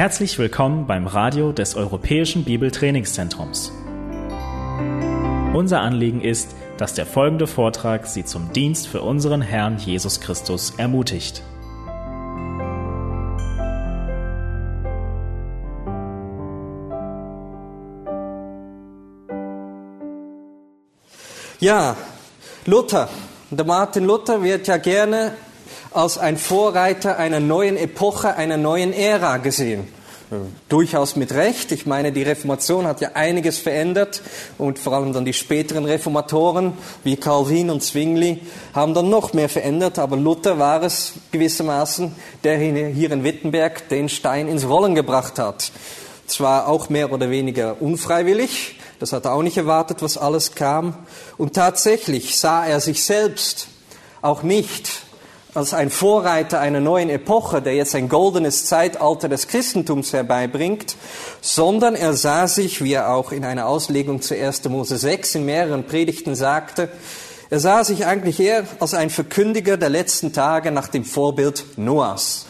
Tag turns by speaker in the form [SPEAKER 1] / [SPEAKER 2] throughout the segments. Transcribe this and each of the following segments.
[SPEAKER 1] Herzlich willkommen beim Radio des Europäischen Bibeltrainingszentrums. Unser Anliegen ist, dass der folgende Vortrag Sie zum Dienst für unseren Herrn Jesus Christus ermutigt.
[SPEAKER 2] Ja, Luther. Der Martin Luther wird ja gerne als ein Vorreiter einer neuen Epoche, einer neuen Ära gesehen. Durchaus mit Recht. Ich meine, die Reformation hat ja einiges verändert und vor allem dann die späteren Reformatoren wie Calvin und Zwingli haben dann noch mehr verändert. Aber Luther war es gewissermaßen, der hier in Wittenberg den Stein ins Rollen gebracht hat. Zwar auch mehr oder weniger unfreiwillig, das hat er auch nicht erwartet, was alles kam. Und tatsächlich sah er sich selbst auch nicht als ein Vorreiter einer neuen Epoche, der jetzt ein goldenes Zeitalter des Christentums herbeibringt, sondern er sah sich, wie er auch in einer Auslegung zu 1. Mose 6 in mehreren Predigten sagte, er sah sich eigentlich eher als ein Verkündiger der letzten Tage nach dem Vorbild Noahs.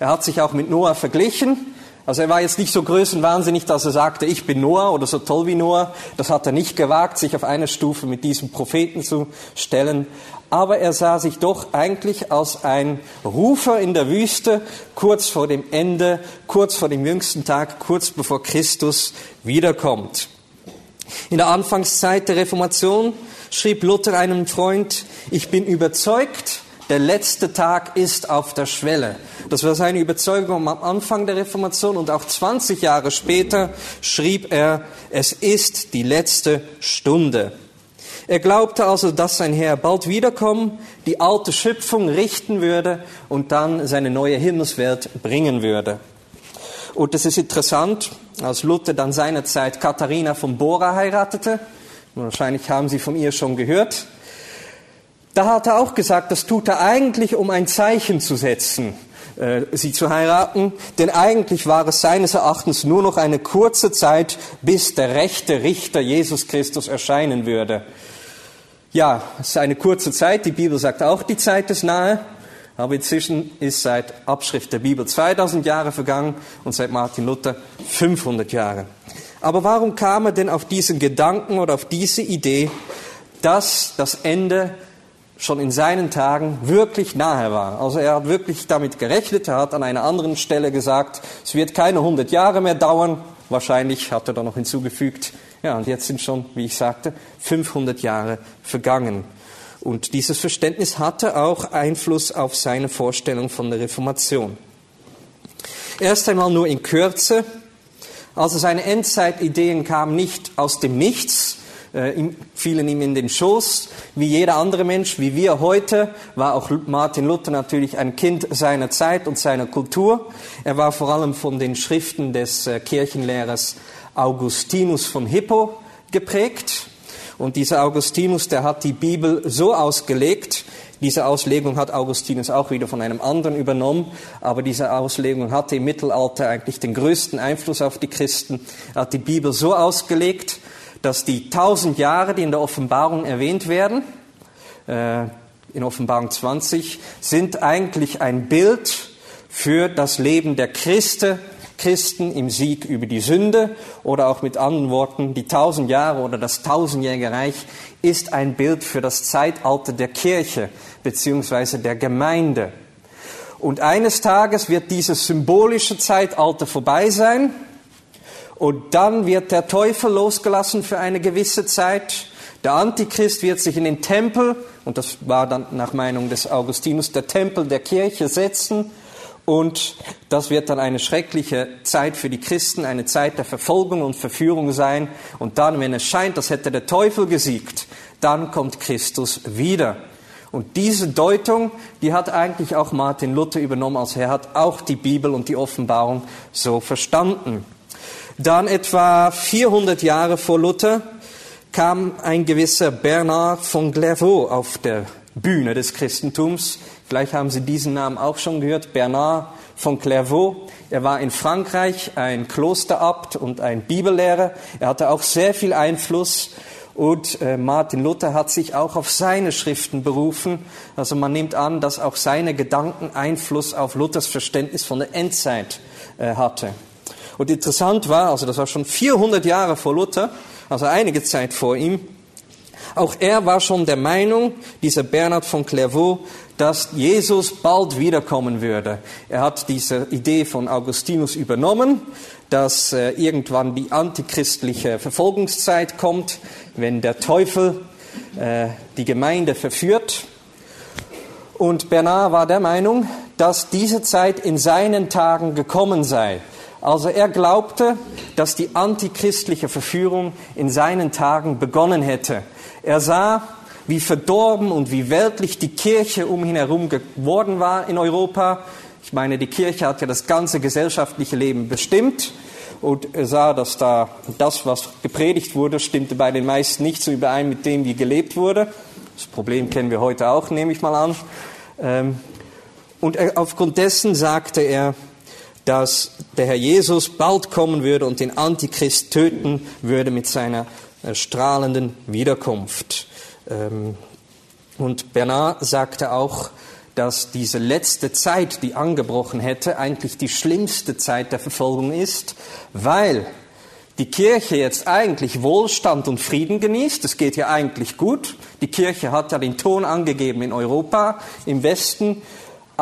[SPEAKER 2] Er hat sich auch mit Noah verglichen, also er war jetzt nicht so größenwahnsinnig, dass er sagte, ich bin Noah oder so toll wie Noah. Das hat er nicht gewagt, sich auf eine Stufe mit diesem Propheten zu stellen. Aber er sah sich doch eigentlich als ein Rufer in der Wüste, kurz vor dem Ende, kurz vor dem jüngsten Tag, kurz bevor Christus wiederkommt. In der Anfangszeit der Reformation schrieb Luther einem Freund, ich bin überzeugt, der letzte Tag ist auf der Schwelle. Das war seine Überzeugung am Anfang der Reformation und auch 20 Jahre später schrieb er, es ist die letzte Stunde. Er glaubte also, dass sein Herr bald wiederkommen, die alte Schöpfung richten würde und dann seine neue Himmelswelt bringen würde. Und es ist interessant, als Luther dann seinerzeit Katharina von Bora heiratete, wahrscheinlich haben Sie von ihr schon gehört, da hat er auch gesagt, das tut er eigentlich, um ein Zeichen zu setzen, äh, sie zu heiraten, denn eigentlich war es seines Erachtens nur noch eine kurze Zeit, bis der rechte Richter Jesus Christus erscheinen würde. Ja, es ist eine kurze Zeit, die Bibel sagt auch, die Zeit ist nahe, aber inzwischen ist seit Abschrift der Bibel 2000 Jahre vergangen und seit Martin Luther 500 Jahre. Aber warum kam er denn auf diesen Gedanken oder auf diese Idee, dass das Ende schon in seinen Tagen wirklich nahe war. Also er hat wirklich damit gerechnet. Er hat an einer anderen Stelle gesagt, es wird keine 100 Jahre mehr dauern. Wahrscheinlich hat er da noch hinzugefügt. Ja, und jetzt sind schon, wie ich sagte, 500 Jahre vergangen. Und dieses Verständnis hatte auch Einfluss auf seine Vorstellung von der Reformation. Erst einmal nur in Kürze. Also seine Endzeitideen kamen nicht aus dem Nichts, fielen ihm in den Schoß. Wie jeder andere Mensch, wie wir heute, war auch Martin Luther natürlich ein Kind seiner Zeit und seiner Kultur. Er war vor allem von den Schriften des äh, Kirchenlehrers Augustinus von Hippo geprägt. Und dieser Augustinus, der hat die Bibel so ausgelegt, diese Auslegung hat Augustinus auch wieder von einem anderen übernommen, aber diese Auslegung hatte im Mittelalter eigentlich den größten Einfluss auf die Christen. Er hat die Bibel so ausgelegt, dass die tausend Jahre, die in der Offenbarung erwähnt werden, äh, in Offenbarung 20, sind eigentlich ein Bild für das Leben der Christen, Christen im Sieg über die Sünde oder auch mit anderen Worten, die tausend Jahre oder das tausendjährige Reich ist ein Bild für das Zeitalter der Kirche beziehungsweise der Gemeinde. Und eines Tages wird dieses symbolische Zeitalter vorbei sein und dann wird der Teufel losgelassen für eine gewisse Zeit. Der Antichrist wird sich in den Tempel, und das war dann nach Meinung des Augustinus der Tempel der Kirche setzen. Und das wird dann eine schreckliche Zeit für die Christen, eine Zeit der Verfolgung und Verführung sein. Und dann, wenn es scheint, als hätte der Teufel gesiegt, dann kommt Christus wieder. Und diese Deutung, die hat eigentlich auch Martin Luther übernommen, als er hat auch die Bibel und die Offenbarung so verstanden. Dann etwa 400 Jahre vor Luther kam ein gewisser Bernard von Clairvaux auf der Bühne des Christentums. Vielleicht haben Sie diesen Namen auch schon gehört, Bernard von Clairvaux. Er war in Frankreich ein Klosterabt und ein Bibellehrer. Er hatte auch sehr viel Einfluss Und äh, Martin Luther hat sich auch auf seine Schriften berufen. Also man nimmt an, dass auch seine Gedanken Einfluss auf Luthers Verständnis von der Endzeit äh, hatte. Und interessant war, also das war schon 400 Jahre vor Luther, also einige Zeit vor ihm, auch er war schon der Meinung, dieser Bernhard von Clairvaux, dass Jesus bald wiederkommen würde. Er hat diese Idee von Augustinus übernommen, dass äh, irgendwann die antichristliche Verfolgungszeit kommt, wenn der Teufel äh, die Gemeinde verführt. Und Bernard war der Meinung, dass diese Zeit in seinen Tagen gekommen sei. Also er glaubte, dass die antichristliche Verführung in seinen Tagen begonnen hätte. Er sah, wie verdorben und wie weltlich die Kirche um ihn herum geworden war in Europa. Ich meine, die Kirche hat ja das ganze gesellschaftliche Leben bestimmt und er sah, dass da das, was gepredigt wurde, stimmte bei den meisten nicht so überein mit dem, wie gelebt wurde. Das Problem kennen wir heute auch, nehme ich mal an. Ähm, und aufgrund dessen sagte er, dass der Herr Jesus bald kommen würde und den Antichrist töten würde mit seiner äh, strahlenden Wiederkunft. Ähm, und Bernard sagte auch, dass diese letzte Zeit, die angebrochen hätte, eigentlich die schlimmste Zeit der Verfolgung ist, weil die Kirche jetzt eigentlich Wohlstand und Frieden genießt. Es geht ja eigentlich gut. Die Kirche hat ja den Ton angegeben in Europa, im Westen.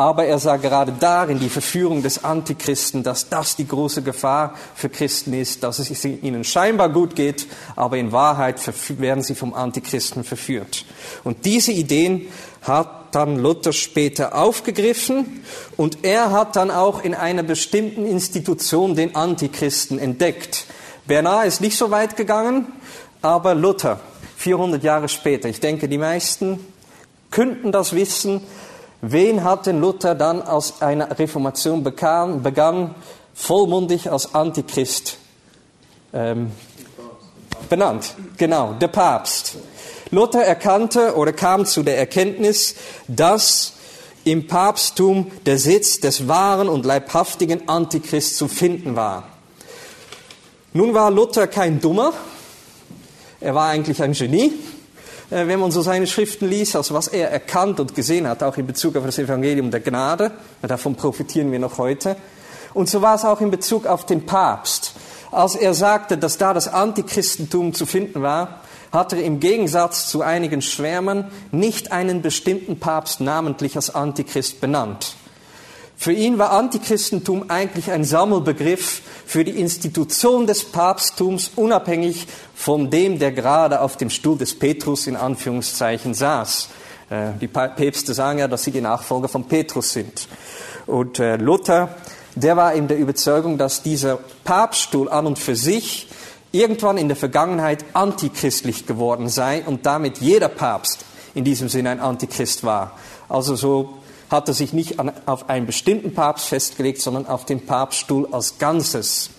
[SPEAKER 2] Aber er sah gerade darin die Verführung des Antichristen, dass das die große Gefahr für Christen ist, dass es ihnen scheinbar gut geht, aber in Wahrheit werden sie vom Antichristen verführt. Und diese Ideen hat dann Luther später aufgegriffen und er hat dann auch in einer bestimmten Institution den Antichristen entdeckt. Bernard ist nicht so weit gegangen, aber Luther, 400 Jahre später, ich denke, die meisten könnten das wissen, Wen hat denn Luther dann aus einer Reformation bekam, begann, vollmundig als Antichrist ähm, benannt? Genau, der Papst. Luther erkannte oder kam zu der Erkenntnis, dass im Papsttum der Sitz des wahren und leibhaftigen Antichrist zu finden war. Nun war Luther kein Dummer, er war eigentlich ein Genie, wenn man so seine Schriften liest, also was er erkannt und gesehen hat, auch in Bezug auf das Evangelium der Gnade, davon profitieren wir noch heute. Und so war es auch in Bezug auf den Papst. Als er sagte, dass da das Antichristentum zu finden war, hat er im Gegensatz zu einigen Schwärmern nicht einen bestimmten Papst namentlich als Antichrist benannt. Für ihn war Antichristentum eigentlich ein Sammelbegriff für die Institution des Papsttums, unabhängig von dem, der gerade auf dem Stuhl des Petrus in Anführungszeichen saß. Äh, die Päpste sagen ja, dass sie die Nachfolger von Petrus sind. Und äh, Luther, der war in der Überzeugung, dass dieser Papststuhl an und für sich irgendwann in der Vergangenheit antichristlich geworden sei und damit jeder Papst in diesem Sinne ein Antichrist war. Also so hat er sich nicht an, auf einen bestimmten Papst festgelegt, sondern auf den Papststuhl als Ganzes.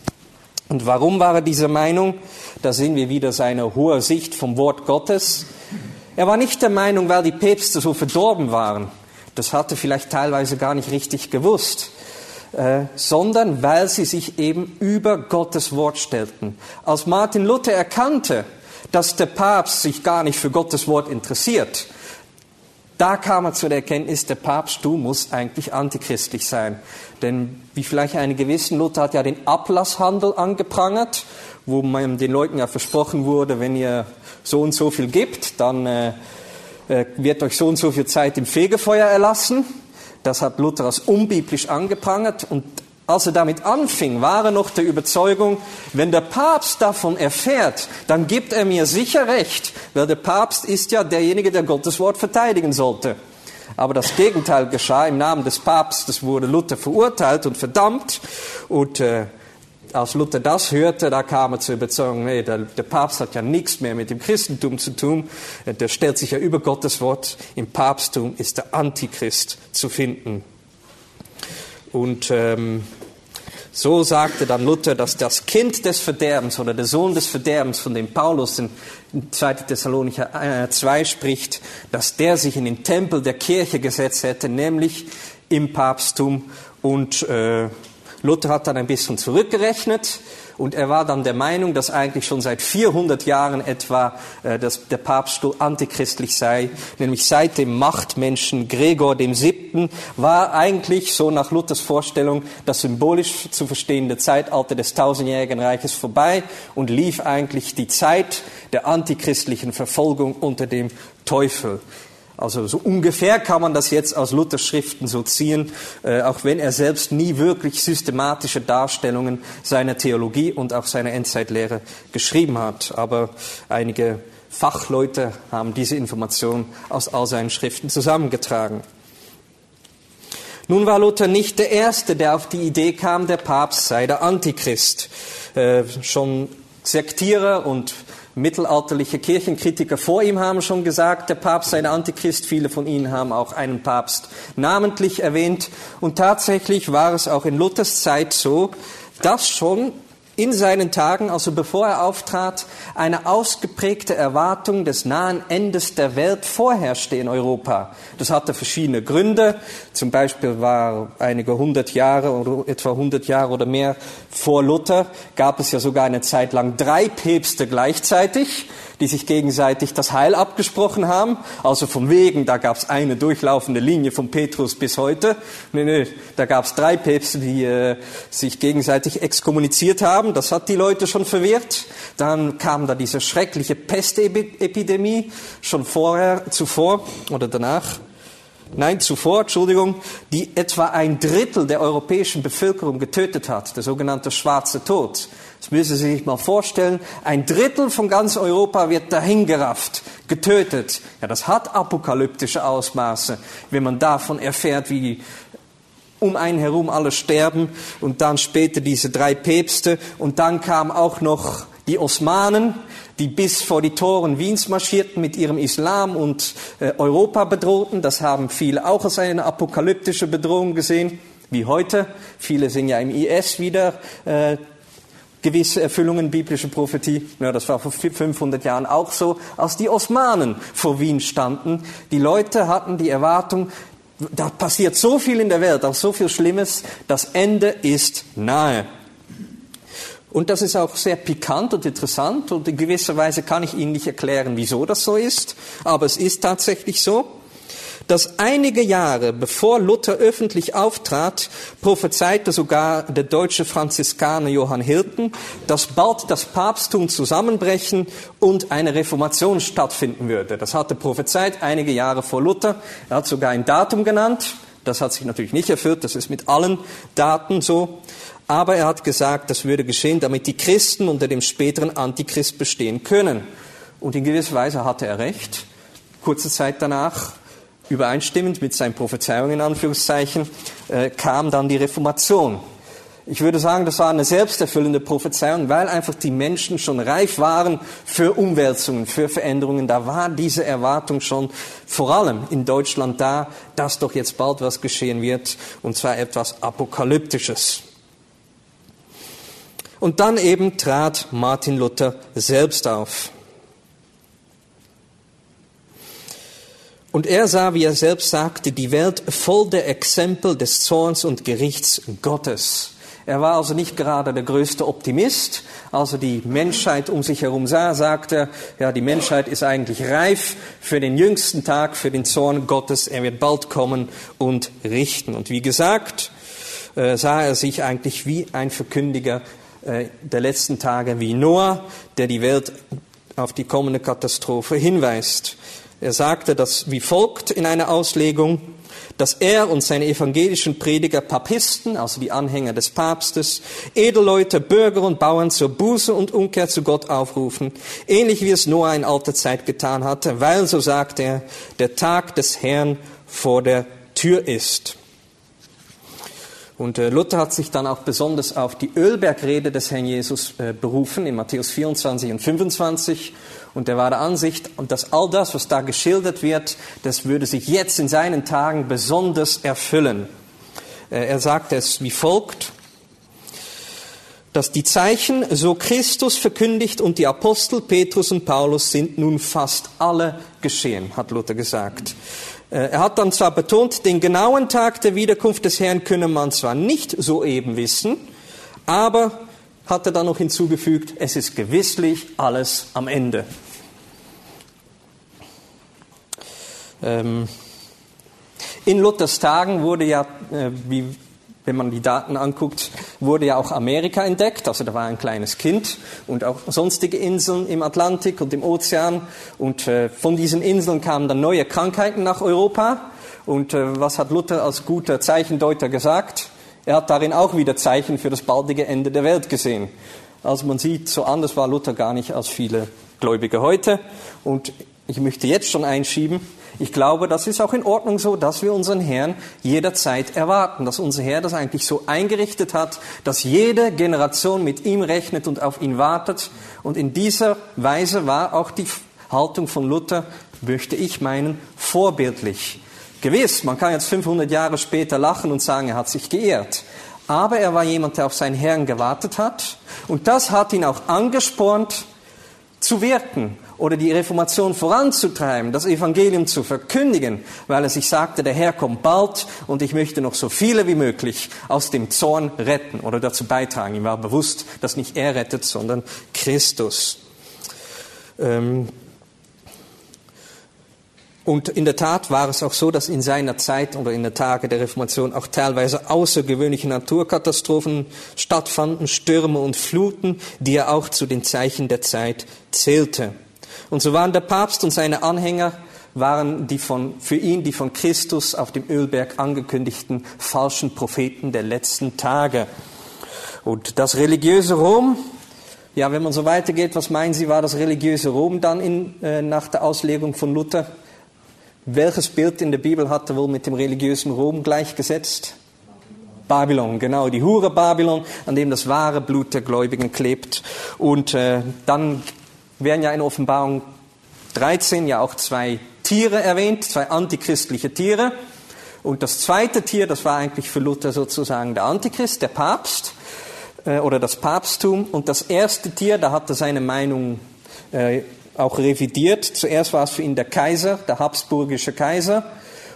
[SPEAKER 2] Und warum war er dieser Meinung? Da sehen wir wieder seine hohe Sicht vom Wort Gottes. Er war nicht der Meinung, weil die Päpste so verdorben waren. Das hatte vielleicht teilweise gar nicht richtig gewusst. Äh, sondern weil sie sich eben über Gottes Wort stellten. Als Martin Luther erkannte, dass der Papst sich gar nicht für Gottes Wort interessiert, da kam er zu der Erkenntnis, der Papst, du musst eigentlich antichristlich sein. Denn wie vielleicht einige wissen, Luther hat ja den Ablasshandel angeprangert, wo man den Leuten ja versprochen wurde, wenn ihr so und so viel gibt, dann äh, äh, wird euch so und so viel Zeit im Fegefeuer erlassen. Das hat Luther als unbiblisch angeprangert und als er damit anfing, war er noch der Überzeugung, wenn der Papst davon erfährt, dann gibt er mir sicher recht, weil der Papst ist ja derjenige, der Gottes Wort verteidigen sollte. Aber das Gegenteil geschah. Im Namen des Papstes wurde Luther verurteilt und verdammt. Und äh, als Luther das hörte, da kam er zur Überzeugung, nee, der, der, Papst hat ja nichts mehr mit dem Christentum zu tun. Der stellt sich ja über Gottes Wort. Im Papsttum ist der Antichrist zu finden. Und ähm, so sagte dann Luther, dass das Kind des Verderbens oder der Sohn des Verderbens, von dem Paulus in 2. Thessalonicher 2 äh, spricht, dass der sich in den Tempel der Kirche gesetzt hätte, nämlich im Papsttum. Und äh, Luther hat dann ein bisschen zurückgerechnet und er war dann der Meinung, dass eigentlich schon seit 400 Jahren etwa äh, dass der Papststuhl antichristlich sei, nämlich seit dem Machtmenschen Gregor dem Siebten war eigentlich so nach Luthers Vorstellung das symbolisch zu verstehende Zeitalter des tausendjährigen Reiches vorbei und lief eigentlich die Zeit der antichristlichen Verfolgung unter dem Teufel. Also so ungefähr kann man das jetzt aus Luthers Schriften so ziehen, äh, auch wenn er selbst nie wirklich systematische Darstellungen seiner Theologie und auch seiner Endzeitlehre geschrieben hat. Aber einige Fachleute haben diese Information aus all seinen Schriften zusammengetragen. Nun war Luther nicht der Erste, der auf die Idee kam, der Papst sei der Antichrist. Äh, schon Sektierer und Mittelalterliche Kirchenkritiker vor ihm haben schon gesagt, der Papst sei der Antichrist. Viele von ihnen haben auch einen Papst namentlich erwähnt. Und tatsächlich war es auch in Luthers Zeit so, dass schon in seinen Tagen, also bevor er auftrat, eine ausgeprägte Erwartung des nahen Endes der Welt vorherrschte in Europa. Das hatte verschiedene Gründe. Zum Beispiel war einige hundert Jahre oder etwa hundert Jahre oder mehr vor Luther gab es ja sogar eine Zeit lang drei Päpste gleichzeitig die sich gegenseitig das Heil abgesprochen haben. Also vom Wegen, da gab es eine durchlaufende Linie von Petrus bis heute. Nee, nee, da gab es drei Päpste, die äh, sich gegenseitig exkommuniziert haben. Das hat die Leute schon verwirrt. Dann kam da diese schreckliche Pestepidemie schon vorher, zuvor oder danach. Nein, zuvor, Entschuldigung, die etwa ein Drittel der europäischen Bevölkerung getötet hat, der sogenannte Schwarze Tod. Das müssen Sie sich mal vorstellen. Ein Drittel von ganz Europa wird dahingerafft, getötet. Ja, das hat apokalyptische Ausmaße, wenn man davon erfährt, wie um einen herum alle sterben und dann später diese drei Päpste und dann kamen auch noch die Osmanen, die bis vor die Toren Wiens marschierten mit ihrem Islam und äh, Europa bedrohten. Das haben viele auch als eine apokalyptische Bedrohung gesehen, wie heute. Viele sind ja im IS wieder äh, gewisse Erfüllungen biblischer Prophetie. Ja, das war vor 500 Jahren auch so, als die Osmanen vor Wien standen. Die Leute hatten die Erwartung, da passiert so viel in der Welt, auch so viel Schlimmes, das Ende ist nahe. Und das ist auch sehr pikant und interessant und in gewisser Weise kann ich Ihnen nicht erklären, wieso das so ist, aber es ist tatsächlich so dass einige Jahre bevor Luther öffentlich auftrat, prophezeite sogar der deutsche Franziskaner Johann Hilton, dass bald das Papsttum zusammenbrechen und eine Reformation stattfinden würde. Das hatte prophezeit einige Jahre vor Luther. Er hat sogar ein Datum genannt. Das hat sich natürlich nicht erfüllt. Das ist mit allen Daten so. Aber er hat gesagt, das würde geschehen, damit die Christen unter dem späteren Antichrist bestehen können. Und in gewisser Weise hatte er recht. Kurze Zeit danach übereinstimmend mit seinen Prophezeiungen in Anführungszeichen, äh, kam dann die Reformation. Ich würde sagen, das war eine selbsterfüllende Prophezeiung, weil einfach die Menschen schon reif waren für Umwälzungen, für Veränderungen. Da war diese Erwartung schon vor allem in Deutschland da, dass doch jetzt bald was geschehen wird, und zwar etwas Apokalyptisches. Und dann eben trat Martin Luther selbst auf. Und er sah, wie er selbst sagte, die Welt voll der Exempel des Zorns und Gerichts Gottes. Er war also nicht gerade der größte Optimist. Also die Menschheit um sich herum sah, sagte er, ja, die Menschheit ist eigentlich reif für den jüngsten Tag, für den Zorn Gottes. Er wird bald kommen und richten. Und wie gesagt, äh, sah er sich eigentlich wie ein Verkündiger äh, der letzten Tage, wie Noah, der die Welt auf die kommende Katastrophe hinweist. Er sagte das wie folgt in einer Auslegung, dass er und seine evangelischen Prediger Papisten, also die Anhänger des Papstes, Edelleute, Bürger und Bauern zur Buße und Umkehr zu Gott aufrufen, ähnlich wie es Noah in alter Sagt getan hatte, weil, so sagt er, der Tag des Herrn vor der Tür ist. Und äh, Luther hat sich dann auch besonders auf die Ölbergrede des Herrn Jesus äh, berufen in Matthäus 24 und 25 und er war der Ansicht, dass all das, was da geschildert wird, das würde sich jetzt in seinen Tagen besonders erfüllen. Äh, er sagt es wie folgt. dass die Zeichen, so Christus verkündigt und die Apostel Petrus und Paulus sind nun fast alle geschehen, hat Luther gesagt. Äh, er hat dann zwar betont, den genauen Tag der Wiederkunft des Herrn könne man zwar nicht soeben wissen, aber hat er dann noch hinzugefügt, es ist gewisslich alles am Ende. Ähm, in Luthers Tagen wurde ja, äh, wie wenn man die Daten anguckt, wurde ja auch Amerika entdeckt. Also da war ein kleines Kind und auch sonstige Inseln im Atlantik und im Ozean. Und äh, von diesen Inseln kamen dann neue Krankheiten nach Europa. Und äh, was hat Luther als guter Zeichendeuter gesagt? Er hat darin auch wieder Zeichen für das baldige Ende der Welt gesehen. Also man sieht, so anders war Luther gar nicht als viele Gläubige heute. Und ich möchte jetzt schon einschieben, ich glaube, das ist auch in Ordnung so, dass wir unseren Herrn jederzeit erwarten, dass unser Herr das eigentlich so eingerichtet hat, dass jede Generation mit ihm rechnet und auf ihn wartet. Und in dieser Weise war auch die Haltung von Luther, möchte ich meinen, vorbildlich. Gewiss, man kann jetzt 500 Jahre später lachen und sagen, er hat sich geehrt. Aber er war jemand, der auf seinen Herrn gewartet hat. Und das hat ihn auch angespornt, zu wirken oder die Reformation voranzutreiben, das Evangelium zu verkündigen, weil er sich sagte, der Herr kommt bald und ich möchte noch so viele wie möglich aus dem Zorn retten oder dazu beitragen. Ihm war bewusst, dass nicht er rettet, sondern Christus. Ähm und in der Tat war es auch so, dass in seiner Zeit oder in den Tagen der Reformation auch teilweise außergewöhnliche Naturkatastrophen stattfanden, Stürme und Fluten, die er auch zu den Zeichen der Zeit zählte. Und so waren der Papst und seine Anhänger waren die von, für ihn die von Christus auf dem Ölberg angekündigten falschen Propheten der letzten Tage. Und das religiöse Rom, ja, wenn man so weitergeht, was meinen Sie, war das religiöse Rom dann in, äh, nach der Auslegung von Luther? Welches Bild in der Bibel hat er wohl mit dem religiösen Rom gleichgesetzt? Babylon, genau, die Hure Babylon, an dem das wahre Blut der Gläubigen klebt. Und äh, dann werden ja in Offenbarung 13 ja auch zwei Tiere erwähnt, zwei antichristliche Tiere. Und das zweite Tier, das war eigentlich für Luther sozusagen der Antichrist, der Papst äh, oder das Papsttum. Und das erste Tier, da hat er seine Meinung äh, auch revidiert. Zuerst war es für ihn der Kaiser, der habsburgische Kaiser.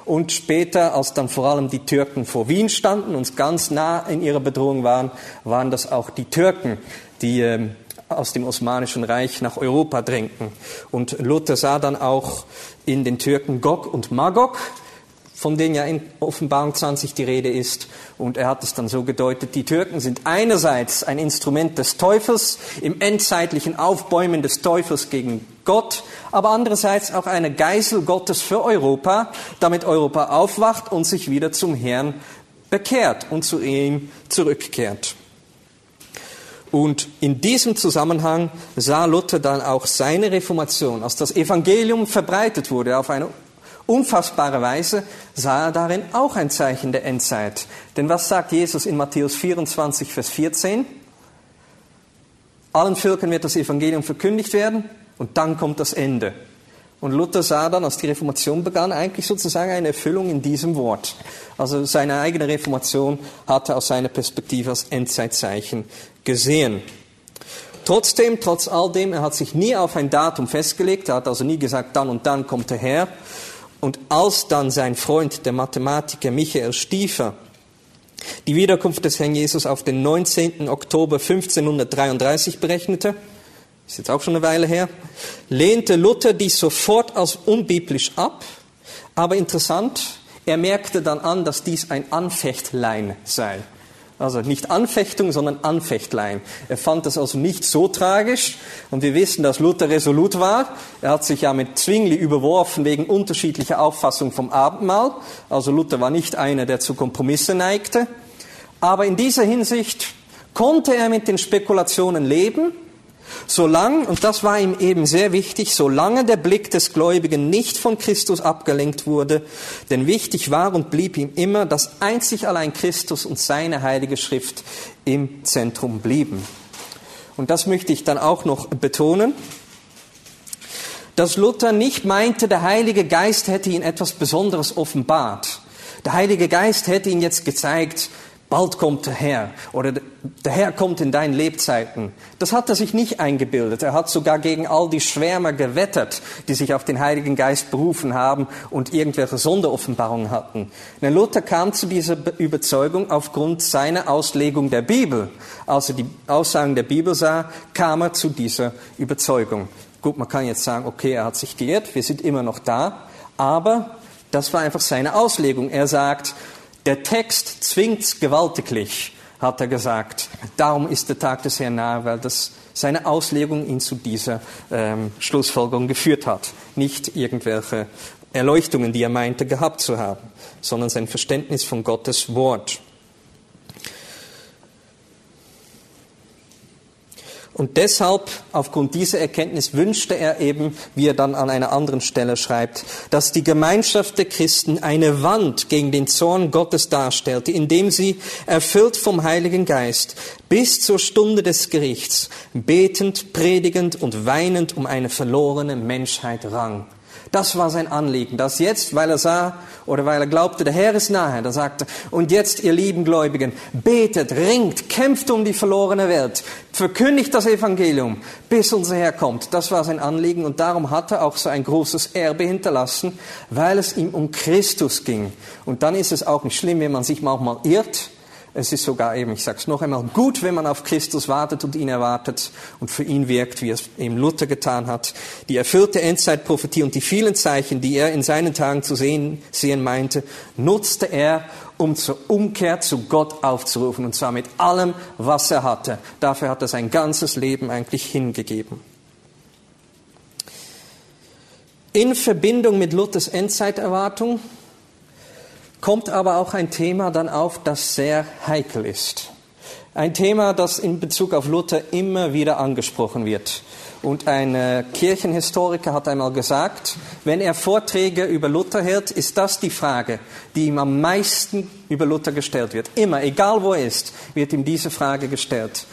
[SPEAKER 2] Und später, als dann vor allem die Türken vor Wien standen und ganz nah in ihrer Bedrohung waren, waren das auch die Türken, die äh, aus dem Osmanischen Reich nach Europa drängten. Und Luther sah dann auch in den Türken Gog und Magog, von denen ja in Offenbarung 20 die Rede ist. Und er hat es dann so gedeutet, die Türken sind einerseits ein Instrument des Teufels im endzeitlichen Aufbäumen des Teufels gegen Gott, aber andererseits auch eine Geisel Gottes für Europa, damit Europa aufwacht und sich wieder zum Herrn bekehrt und zu ihm zurückkehrt. Und in diesem Zusammenhang sah Luther dann auch seine Reformation, als das Evangelium verbreitet wurde auf eine unfassbare Weise, sah er darin auch ein Zeichen der Endzeit. Denn was sagt Jesus in Matthäus 24, Vers 14? Allen Völkern wird das Evangelium verkündigt werden und dann kommt das Ende. Und Luther sah dann, als die Reformation begann, eigentlich sozusagen eine Erfüllung in diesem Wort. Also seine eigene Reformation hatte aus seiner Perspektive als Endzeitzeichen gesehen. Trotzdem, trotz all dem, er hat sich nie auf ein Datum festgelegt, er hat also nie gesagt, dann und dann kommt er her. Und als dann sein Freund, der Mathematiker Michael Stiefer, die Wiederkunft des Herrn Jesus auf den 19. Oktober 1533 berechnete, ist jetzt auch schon eine Weile her, lehnte Luther dies sofort als unbiblisch ab. Aber interessant, er merkte dann an, dass dies ein Anfechtlein sei. Also nicht Anfechtung, sondern Anfechtlein. Er fand das also nicht so tragisch. Und wir wissen, dass Luther resolut war. Er hat sich ja mit Zwingli überworfen wegen unterschiedlicher Auffassung vom Abendmahl. Also Luther war nicht einer, der zu Kompromisse neigte. Aber in dieser Hinsicht konnte er mit den Spekulationen leben Solange, und das war ihm eben sehr wichtig, solange der Blick des Gläubigen nicht von Christus abgelenkt wurde, denn wichtig war und blieb ihm immer, dass einzig allein Christus und seine heilige Schrift im Zentrum blieben. Und das möchte ich dann auch noch betonen, dass Luther nicht meinte, der Heilige Geist hätte ihn etwas Besonderes offenbart. Der Heilige Geist hätte ihn jetzt gezeigt, bald kommt der Herr oder der Herr kommt in deinen Lebzeiten. Das hat er sich nicht eingebildet. Er hat sogar gegen all die Schwärmer gewettert, die sich auf den Heiligen Geist berufen haben und irgendwelche Sonderoffenbarungen hatten. Denn Luther kam zu dieser Überzeugung aufgrund seiner Auslegung der Bibel. Als er die Aussagen der Bibel sah, kam er zu dieser Überzeugung. Gut, man kann jetzt sagen, okay, er hat sich geirrt, wir sind immer noch da, aber das war einfach seine Auslegung. Er sagt, der Text zwingt's gewaltiglich, hat er gesagt. Darum ist der Tag des Herrn nahe, weil das seine Auslegung ihn zu dieser ähm, Schlussfolgerung geführt hat. Nicht irgendwelche Erleuchtungen, die er meinte gehabt zu haben, sondern sein Verständnis von Gottes Wort. Und deshalb, aufgrund dieser Erkenntnis, wünschte er eben, wie er dann an einer anderen Stelle schreibt, dass die Gemeinschaft der Christen eine Wand gegen den Zorn Gottes darstellte, indem sie, erfüllt vom Heiligen Geist, bis zur Stunde des Gerichts, betend, predigend und weinend um eine verlorene Menschheit rang. Das war sein Anliegen, dass jetzt, weil er sah oder weil er glaubte, der Herr ist nahe, da sagte, und jetzt, ihr lieben Gläubigen, betet, ringt, kämpft um die verlorene Welt, verkündigt das Evangelium, bis unser Herr kommt. Das war sein Anliegen und darum hat er auch so ein großes Erbe hinterlassen, weil es ihm um Christus ging. Und dann ist es auch nicht schlimm, wenn man sich manchmal irrt, es ist sogar eben, ich sage es noch einmal, gut, wenn man auf Christus wartet und ihn erwartet und für ihn wirkt, wie es eben Luther getan hat. Die erfüllte Endzeitprophetie und die vielen Zeichen, die er in seinen Tagen zu sehen, sehen meinte, nutzte er, um zur Umkehr zu Gott aufzurufen, und zwar mit allem, was er hatte. Dafür hat er sein ganzes Leben eigentlich hingegeben. In Verbindung mit Luthers Endzeiterwartung kommt aber auch ein Thema dann auf, das sehr heikel ist. Ein Thema, das in Bezug auf Luther immer wieder angesprochen wird. Und ein äh, Kirchenhistoriker hat einmal gesagt, wenn er Vorträge über Luther hält, ist das die Frage, die ihm am meisten über Luther gestellt wird. Immer, egal wo er ist, wird ihm diese Frage gestellt.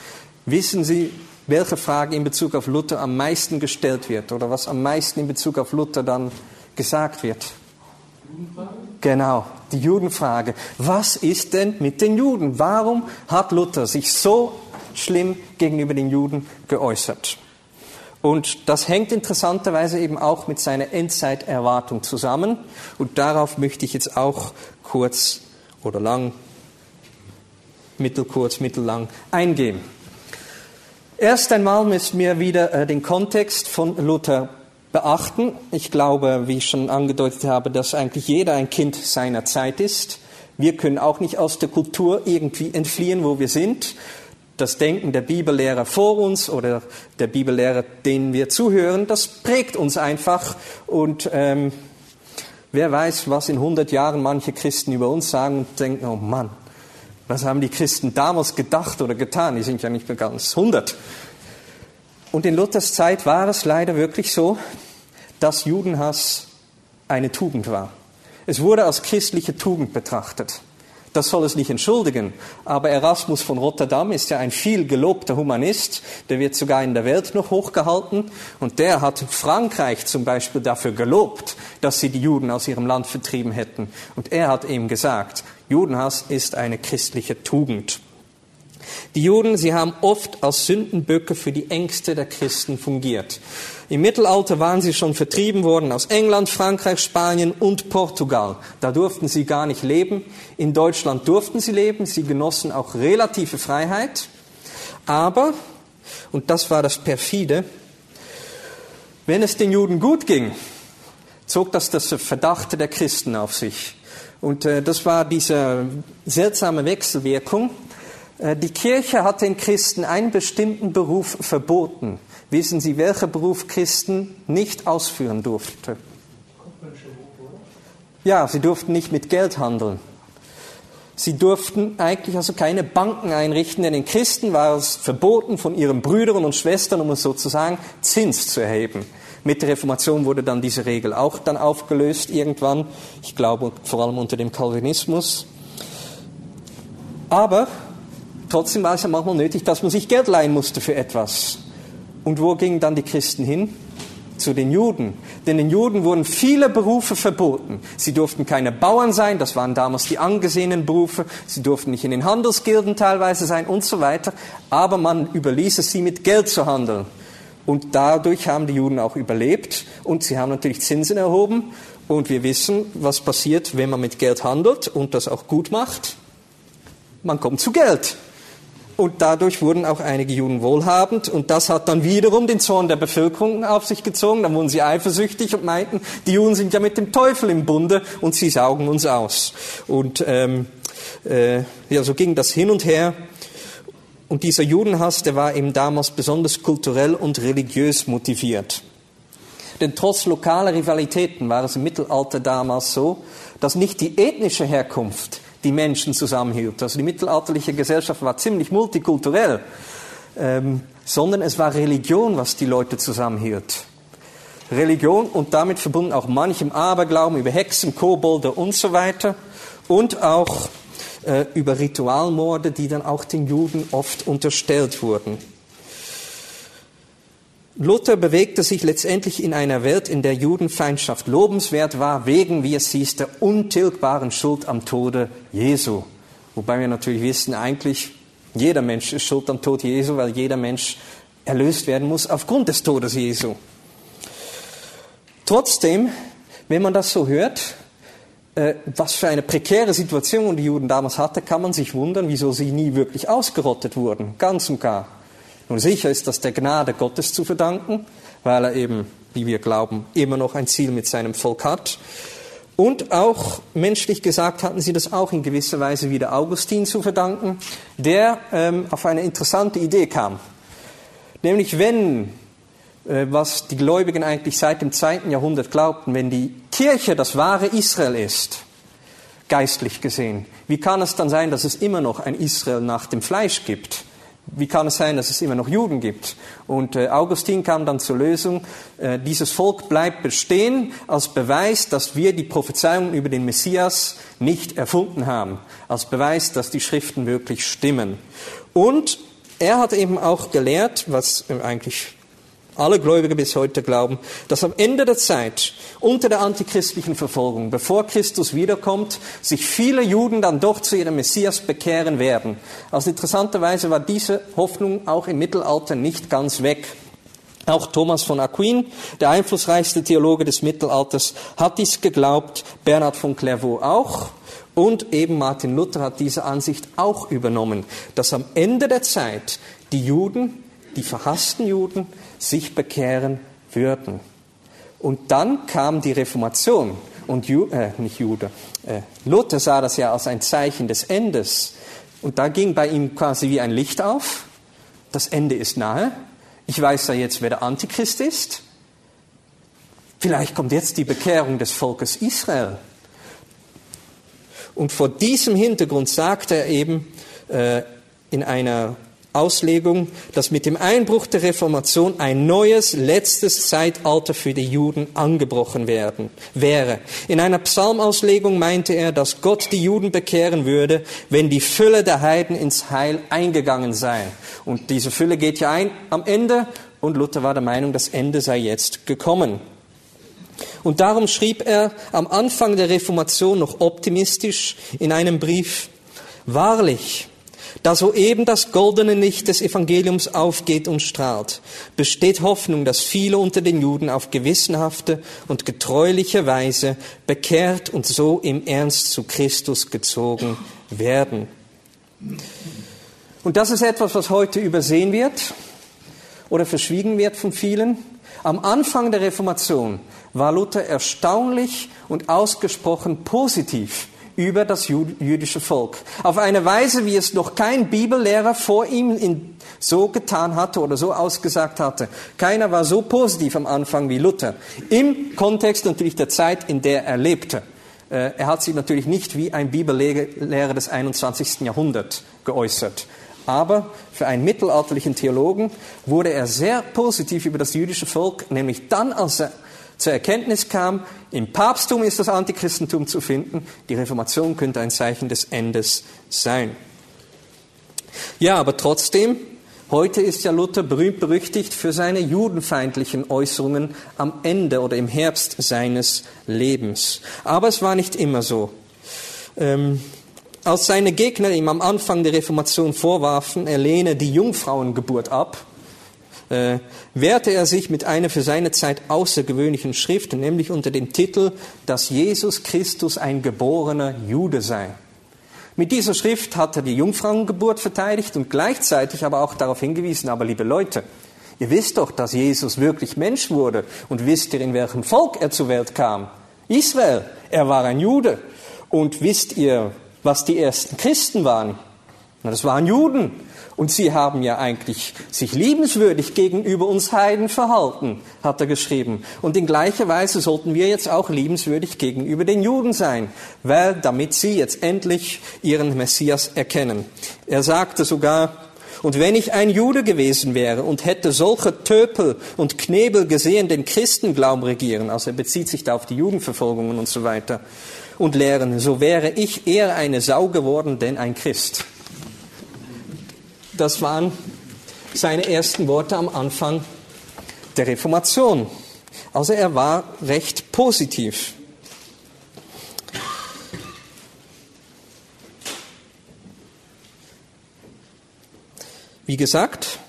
[SPEAKER 2] Wissen Sie, welche Frage in Bezug auf Luther am meisten gestellt wird oder was am meisten in Bezug auf Luther dann gesagt wird? Genau, die Judenfrage. Was ist denn mit den Juden? Warum hat Luther sich so schlimm gegenüber den Juden geäußert? Und das hängt interessanterweise eben auch mit seiner Endzeiterwartung zusammen. Und darauf möchte ich jetzt auch kurz oder lang, mittelkurz, mittellang eingehen. Erst einmal müssen wir wieder äh, den Kontext von Luther beachten. Ich glaube, wie ich schon angedeutet habe, dass eigentlich jeder ein Kind seiner Zeit ist. Wir können auch nicht aus der Kultur irgendwie entfliehen, wo wir sind. Das Denken der Bibellehrer vor uns oder der Bibellehrer, denen wir zuhören, das prägt uns einfach. Und ähm, wer weiß, was in 100 Jahren manche Christen über uns sagen und denken, oh Mann, was haben die Christen damals gedacht oder getan? Die sind ja nicht mehr ganz 100. Und in Luthers Zeit war es leider wirklich so, dass Judenhass eine Tugend war. Es wurde als christliche Tugend betrachtet. Das soll es nicht entschuldigen, aber Erasmus von Rotterdam ist ja ein viel gelobter Humanist, der wird sogar in der Welt noch hochgehalten und der hat Frankreich zum Beispiel dafür gelobt, dass sie die Juden aus ihrem Land vertrieben hätten. Und er hat eben gesagt, Judenhass ist eine christliche Tugend. Die Juden, sie haben oft als Sündenböcke für die Ängste der Christen fungiert. Im Mittelalter waren sie schon vertrieben worden aus England, Frankreich, Spanien und Portugal. Da durften sie gar nicht leben. In Deutschland durften sie leben. Sie genossen auch relative Freiheit. Aber, und das war das perfide, wenn es den Juden gut ging, zog das das Verdacht der Christen auf sich. Und äh, das war diese seltsame Wechselwirkung. Äh, die Kirche hat den Christen einen bestimmten Beruf verboten. Wissen Sie, welcher Beruf Christen nicht ausführen durfte? Ja, sie durften nicht mit Geld handeln. Sie durften eigentlich also keine Banken einrichten, denn den Christen war es verboten, von ihren Brüdern und Schwestern, um es sozusagen, Zins zu erheben. Mit der Reformation wurde dann diese Regel auch dann aufgelöst irgendwann. Ich glaube vor allem unter dem Calvinismus. Aber trotzdem war es ja manchmal nötig, dass man sich Geld leihen musste für etwas. Und wo gingen dann die Christen hin? zu den Juden. Denn den Juden wurden viele Berufe verboten. Sie durften keine Bauern sein, das waren damals die angesehenen Berufe. Sie durften nicht in den Handelsgilden teilweise sein und so weiter. Aber man überließ es sie mit Geld zu handeln. Und dadurch haben die Juden auch überlebt und sie haben natürlich Zinsen erhoben. Und wir wissen, was passiert, wenn man mit Geld handelt und das auch gut macht. Man kommt zu Geld. Und dadurch wurden auch einige Juden wohlhabend. Und das hat dann wiederum den Zorn der Bevölkerung auf sich gezogen. Dann wurden sie eifersüchtig und meinten, die Juden sind ja mit dem Teufel im Bunde und sie saugen uns aus. Und ähm, äh, ja, so ging das hin und her. Und dieser Judenhass, der war eben damals besonders kulturell und religiös motiviert. Denn trotz lokaler Rivalitäten war es im Mittelalter damals so, dass nicht die ethnische Herkunft die Menschen zusammenhielt. Also die mittelalterliche Gesellschaft war ziemlich multikulturell, ähm, sondern es war Religion, was die Leute zusammenhielt. Religion und damit verbunden auch manchem Aberglauben über Hexen, Kobolde und so weiter und auch äh, über Ritualmorde, die dann auch den Juden oft unterstellt wurden. Luther bewegte sich letztendlich in einer Welt, in der Judenfeindschaft lobenswert war, wegen, wie es hieß, der untilgbaren Schuld am Tode Jesu. Wobei wir natürlich wissen, eigentlich jeder Mensch ist schuld am Tod Jesu, weil jeder Mensch erlöst werden muss aufgrund des Todes Jesu. Trotzdem, wenn man das so hört, äh, was für eine prekäre Situation die Juden damals hatten, kann man sich wundern, wieso sie nie wirklich ausgerottet wurden, ganz und gar. Nun sicher ist das der Gnade Gottes zu verdanken, weil er eben, wie wir glauben, immer noch ein Ziel mit seinem Volk hat. Und auch menschlich gesagt hatten sie das auch in gewisser Weise wieder Augustin zu verdanken, der ähm, auf eine interessante Idee kam. Nämlich wenn, äh, was die Gläubigen eigentlich seit dem zweiten Jahrhundert glaubten, wenn die Kirche das wahre Israel ist, geistlich gesehen, wie kann es dann sein, dass es immer noch ein Israel nach dem Fleisch gibt? Wie kann es sein, dass es immer noch Juden gibt? Und äh, Augustin kam dann zur Lösung, äh, dieses Volk bleibt bestehen als Beweis, dass wir die Prophezeiungen über den Messias nicht erfunden haben, als Beweis, dass die Schriften wirklich stimmen. Und er hat eben auch gelehrt, was äh, eigentlich alle Gläubige bis heute glauben, dass am Ende der Zeit unter der antichristlichen Verfolgung, bevor Christus wiederkommt, sich viele Juden dann doch zu ihrem Messias bekehren werden. Also interessanterweise war diese Hoffnung auch im Mittelalter nicht ganz weg. Auch Thomas von Aquin, der einflussreichste Theologe des Mittelalters, hat dies geglaubt, Bernhard von Clairvaux auch. Und eben Martin Luther hat diese Ansicht auch übernommen, dass am Ende der Zeit die Juden, die verhassten Juden, sich bekehren würden. Und dann kam die Reformation und Ju, äh, nicht Jude, äh, Luther sah das ja als ein Zeichen des Endes. Und da ging bei ihm quasi wie ein Licht auf. Das Ende ist nahe. Ich weiß ja jetzt, wer der Antichrist ist. Vielleicht kommt jetzt die Bekehrung des Volkes Israel. Und vor diesem Hintergrund sagte er eben äh, in einer Auslegung, dass mit dem Einbruch der Reformation ein neues, letztes Zeitalter für die Juden angebrochen werden, wäre. In einer Psalmauslegung meinte er, dass Gott die Juden bekehren würde, wenn die Fülle der Heiden ins Heil eingegangen sei. Und diese Fülle geht ja ein am Ende, und Luther war der Meinung, das Ende sei jetzt gekommen. Und darum schrieb er am Anfang der Reformation noch optimistisch in einem Brief, Wahrlich, da soeben das goldene Licht des Evangeliums aufgeht und strahlt, besteht Hoffnung, dass viele unter den Juden auf gewissenhafte und getreuliche Weise bekehrt und so im Ernst zu Christus gezogen werden. Und das ist etwas, was heute übersehen wird oder verschwiegen wird von vielen. Am Anfang der Reformation war Luther erstaunlich und ausgesprochen positiv über das jüdische Volk. Auf eine Weise, wie es noch kein Bibellehrer vor ihm in, so getan hatte oder so ausgesagt hatte. Keiner war so positiv am Anfang wie Luther. Im Kontext natürlich der Zeit, in der er lebte. Äh, er hat sich natürlich nicht wie ein Bibellehrer des 21. Jahrhunderts geäußert. Aber für einen mittelalterlichen Theologen wurde er sehr positiv über das jüdische Volk, nämlich dann, als er zur Erkenntnis kam, im Papsttum ist das Antichristentum zu finden, die Reformation könnte ein Zeichen des Endes sein. Ja, aber trotzdem Heute ist ja Luther berühmt berüchtigt für seine judenfeindlichen Äußerungen am Ende oder im Herbst seines Lebens. Aber es war nicht immer so. Ähm, als seine Gegner ihm am Anfang der Reformation vorwarfen, er lehne die Jungfrauengeburt ab, äh, wehrte er sich mit einer für seine Zeit außergewöhnlichen Schrift, nämlich unter dem Titel, dass Jesus Christus ein geborener Jude sei. Mit dieser Schrift hat er die Jungfrauengeburt verteidigt und gleichzeitig aber auch darauf hingewiesen, aber liebe Leute, ihr wisst doch, dass Jesus wirklich Mensch wurde und wisst ihr, in welchem Volk er zur Welt kam? Israel, er war ein Jude. Und wisst ihr, was die ersten Christen waren? Na, das waren Juden. Und sie haben ja eigentlich sich liebenswürdig gegenüber uns Heiden verhalten, hat er geschrieben. Und in gleicher Weise sollten wir jetzt auch liebenswürdig gegenüber den Juden sein, weil damit sie jetzt endlich ihren Messias erkennen. Er sagte sogar, und wenn ich ein Jude gewesen wäre und hätte solche Töpel und Knebel gesehen, den Christenglauben regieren, also er bezieht sich da auf die Judenverfolgungen und so weiter, und lehren, so wäre ich eher eine Sau geworden, denn ein Christ. Das waren seine ersten Worte am Anfang der Reformation. Also er war recht positiv. Wie gesagt,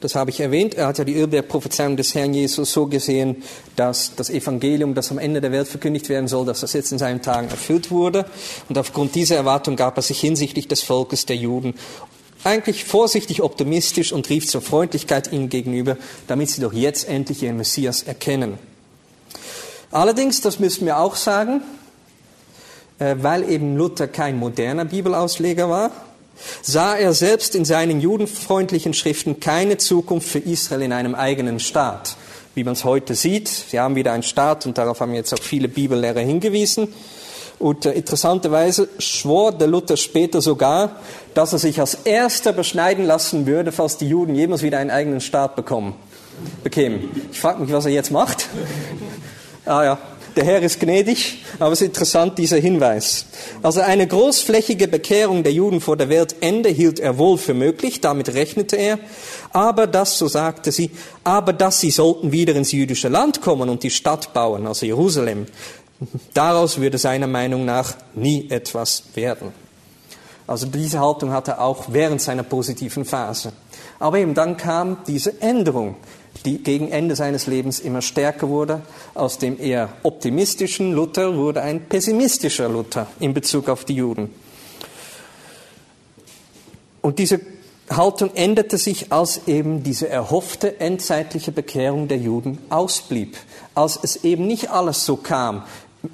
[SPEAKER 2] das habe ich erwähnt, er hat ja die Irrberg-Prophezeiung des Herrn Jesus so gesehen, dass das Evangelium, das am Ende der Welt verkündigt werden soll, dass das jetzt in seinen Tagen erfüllt wurde. Und aufgrund dieser Erwartung gab er sich hinsichtlich des Volkes der Juden eigentlich vorsichtig optimistisch und rief zur Freundlichkeit ihnen gegenüber, damit sie doch jetzt endlich ihren Messias erkennen. Allerdings, das müssen wir auch sagen, äh, weil eben Luther kein moderner Bibelausleger war, sah er selbst in seinen judenfreundlichen Schriften keine Zukunft für Israel in einem eigenen Staat. Wie man es heute sieht, sie haben wieder einen Staat und darauf haben jetzt auch viele Bibellehrer hingewiesen. Und äh, interessanterweise schwor der Luther später sogar, dass er sich als erster beschneiden lassen würde, falls die Juden jemals wieder einen eigenen Staat bekommen, bekämen. Ich frage mich, was er jetzt macht. ah ja, der Herr ist gnädig, aber es ist interessant, dieser Hinweis. Also eine großflächige Bekehrung der Juden vor der Weltende hielt er wohl für möglich, damit rechnete er, aber das, so sagte sie, aber dass sie sollten wieder ins jüdische Land kommen und die Stadt bauen, also Jerusalem, Daraus würde seiner Meinung nach nie etwas werden. Also diese Haltung hatte er auch während seiner positiven Phase. Aber eben dann kam diese Änderung, die gegen Ende seines Lebens immer stärker wurde. Aus dem eher optimistischen Luther wurde ein pessimistischer Luther in Bezug auf die Juden. Und diese Haltung änderte sich, als eben diese erhoffte endzeitliche Bekehrung der Juden ausblieb, als es eben nicht alles so kam,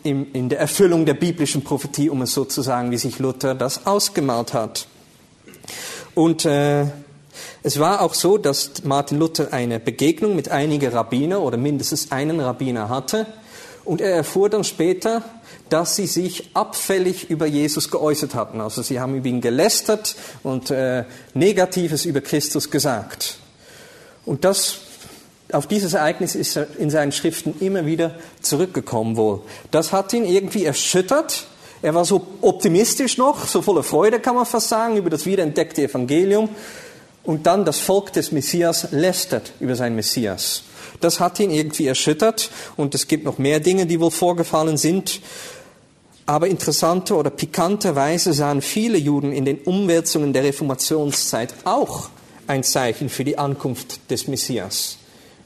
[SPEAKER 2] in der Erfüllung der biblischen Prophetie, um es so zu sagen, wie sich Luther das ausgemalt hat. Und äh, es war auch so, dass Martin Luther eine Begegnung mit einigen Rabbiner oder mindestens einen Rabbiner hatte. Und er erfuhr dann später, dass sie sich abfällig über Jesus geäußert hatten. Also sie haben über ihn gelästert und äh, Negatives über Christus gesagt. Und das auf dieses Ereignis ist er in seinen Schriften immer wieder zurückgekommen wohl. Das hat ihn irgendwie erschüttert. Er war so optimistisch noch, so voller Freude kann man fast sagen, über das wiederentdeckte Evangelium. Und dann das Volk des Messias lästert über seinen Messias. Das hat ihn irgendwie erschüttert und es gibt noch mehr Dinge, die wohl vorgefallen sind. Aber interessanter oder pikanterweise sahen viele Juden in den Umwälzungen der Reformationszeit auch ein Zeichen für die Ankunft des Messias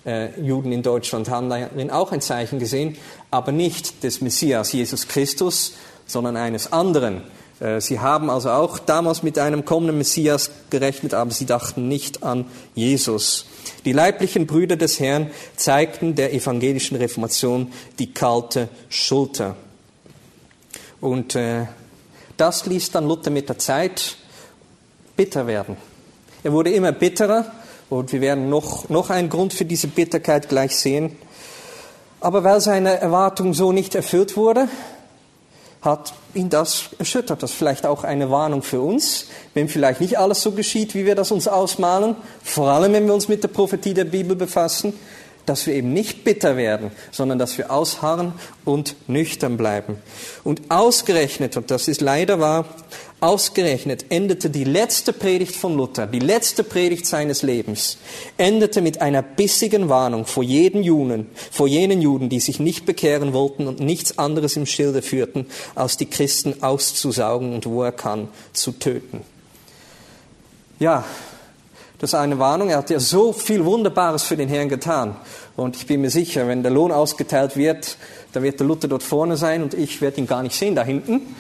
[SPEAKER 2] äh, Juden in Deutschland haben darin auch ein Zeichen gesehen, aber nicht des Messias Jesus Christus, sondern eines anderen. Äh, sie haben also auch damals mit einem kommenden Messias gerechnet, aber sie dachten nicht an Jesus. Die leiblichen Brüder des Herrn zeigten der evangelischen Reformation die kalte Schulter. Und äh, das ließ dann Luther mit der Zeit bitter werden. Er wurde immer bitterer und wir werden noch, noch einen Grund für diese Bitterkeit gleich sehen. Aber weil seine Erwartung so nicht erfüllt wurde, hat ihn das erschüttert. Das ist vielleicht auch eine Warnung für uns, wenn vielleicht nicht alles so geschieht, wie wir das uns ausmalen, vor allem wenn wir uns mit der Prophetie der Bibel befassen, dass wir eben nicht bitter werden, sondern dass wir ausharren und nüchtern bleiben. Und ausgerechnet, und das ist leider wahr, ausgerechnet endete die letzte Predigt von Luther, die letzte Predigt seines Lebens, endete mit einer bissigen Warnung vor jeden Juden, vor jenen Juden, die sich nicht bekehren wollten und nichts anderes im Schilde führten, als die Christen auszusaugen und wo er kann, zu töten. Ja, das ist eine Warnung. Er hat ja so viel Wunderbares für den Herrn getan. Und ich bin mir sicher, wenn der Lohn ausgeteilt wird, dann wird der Luther dort vorne sein und ich werde ihn gar nicht sehen da hinten.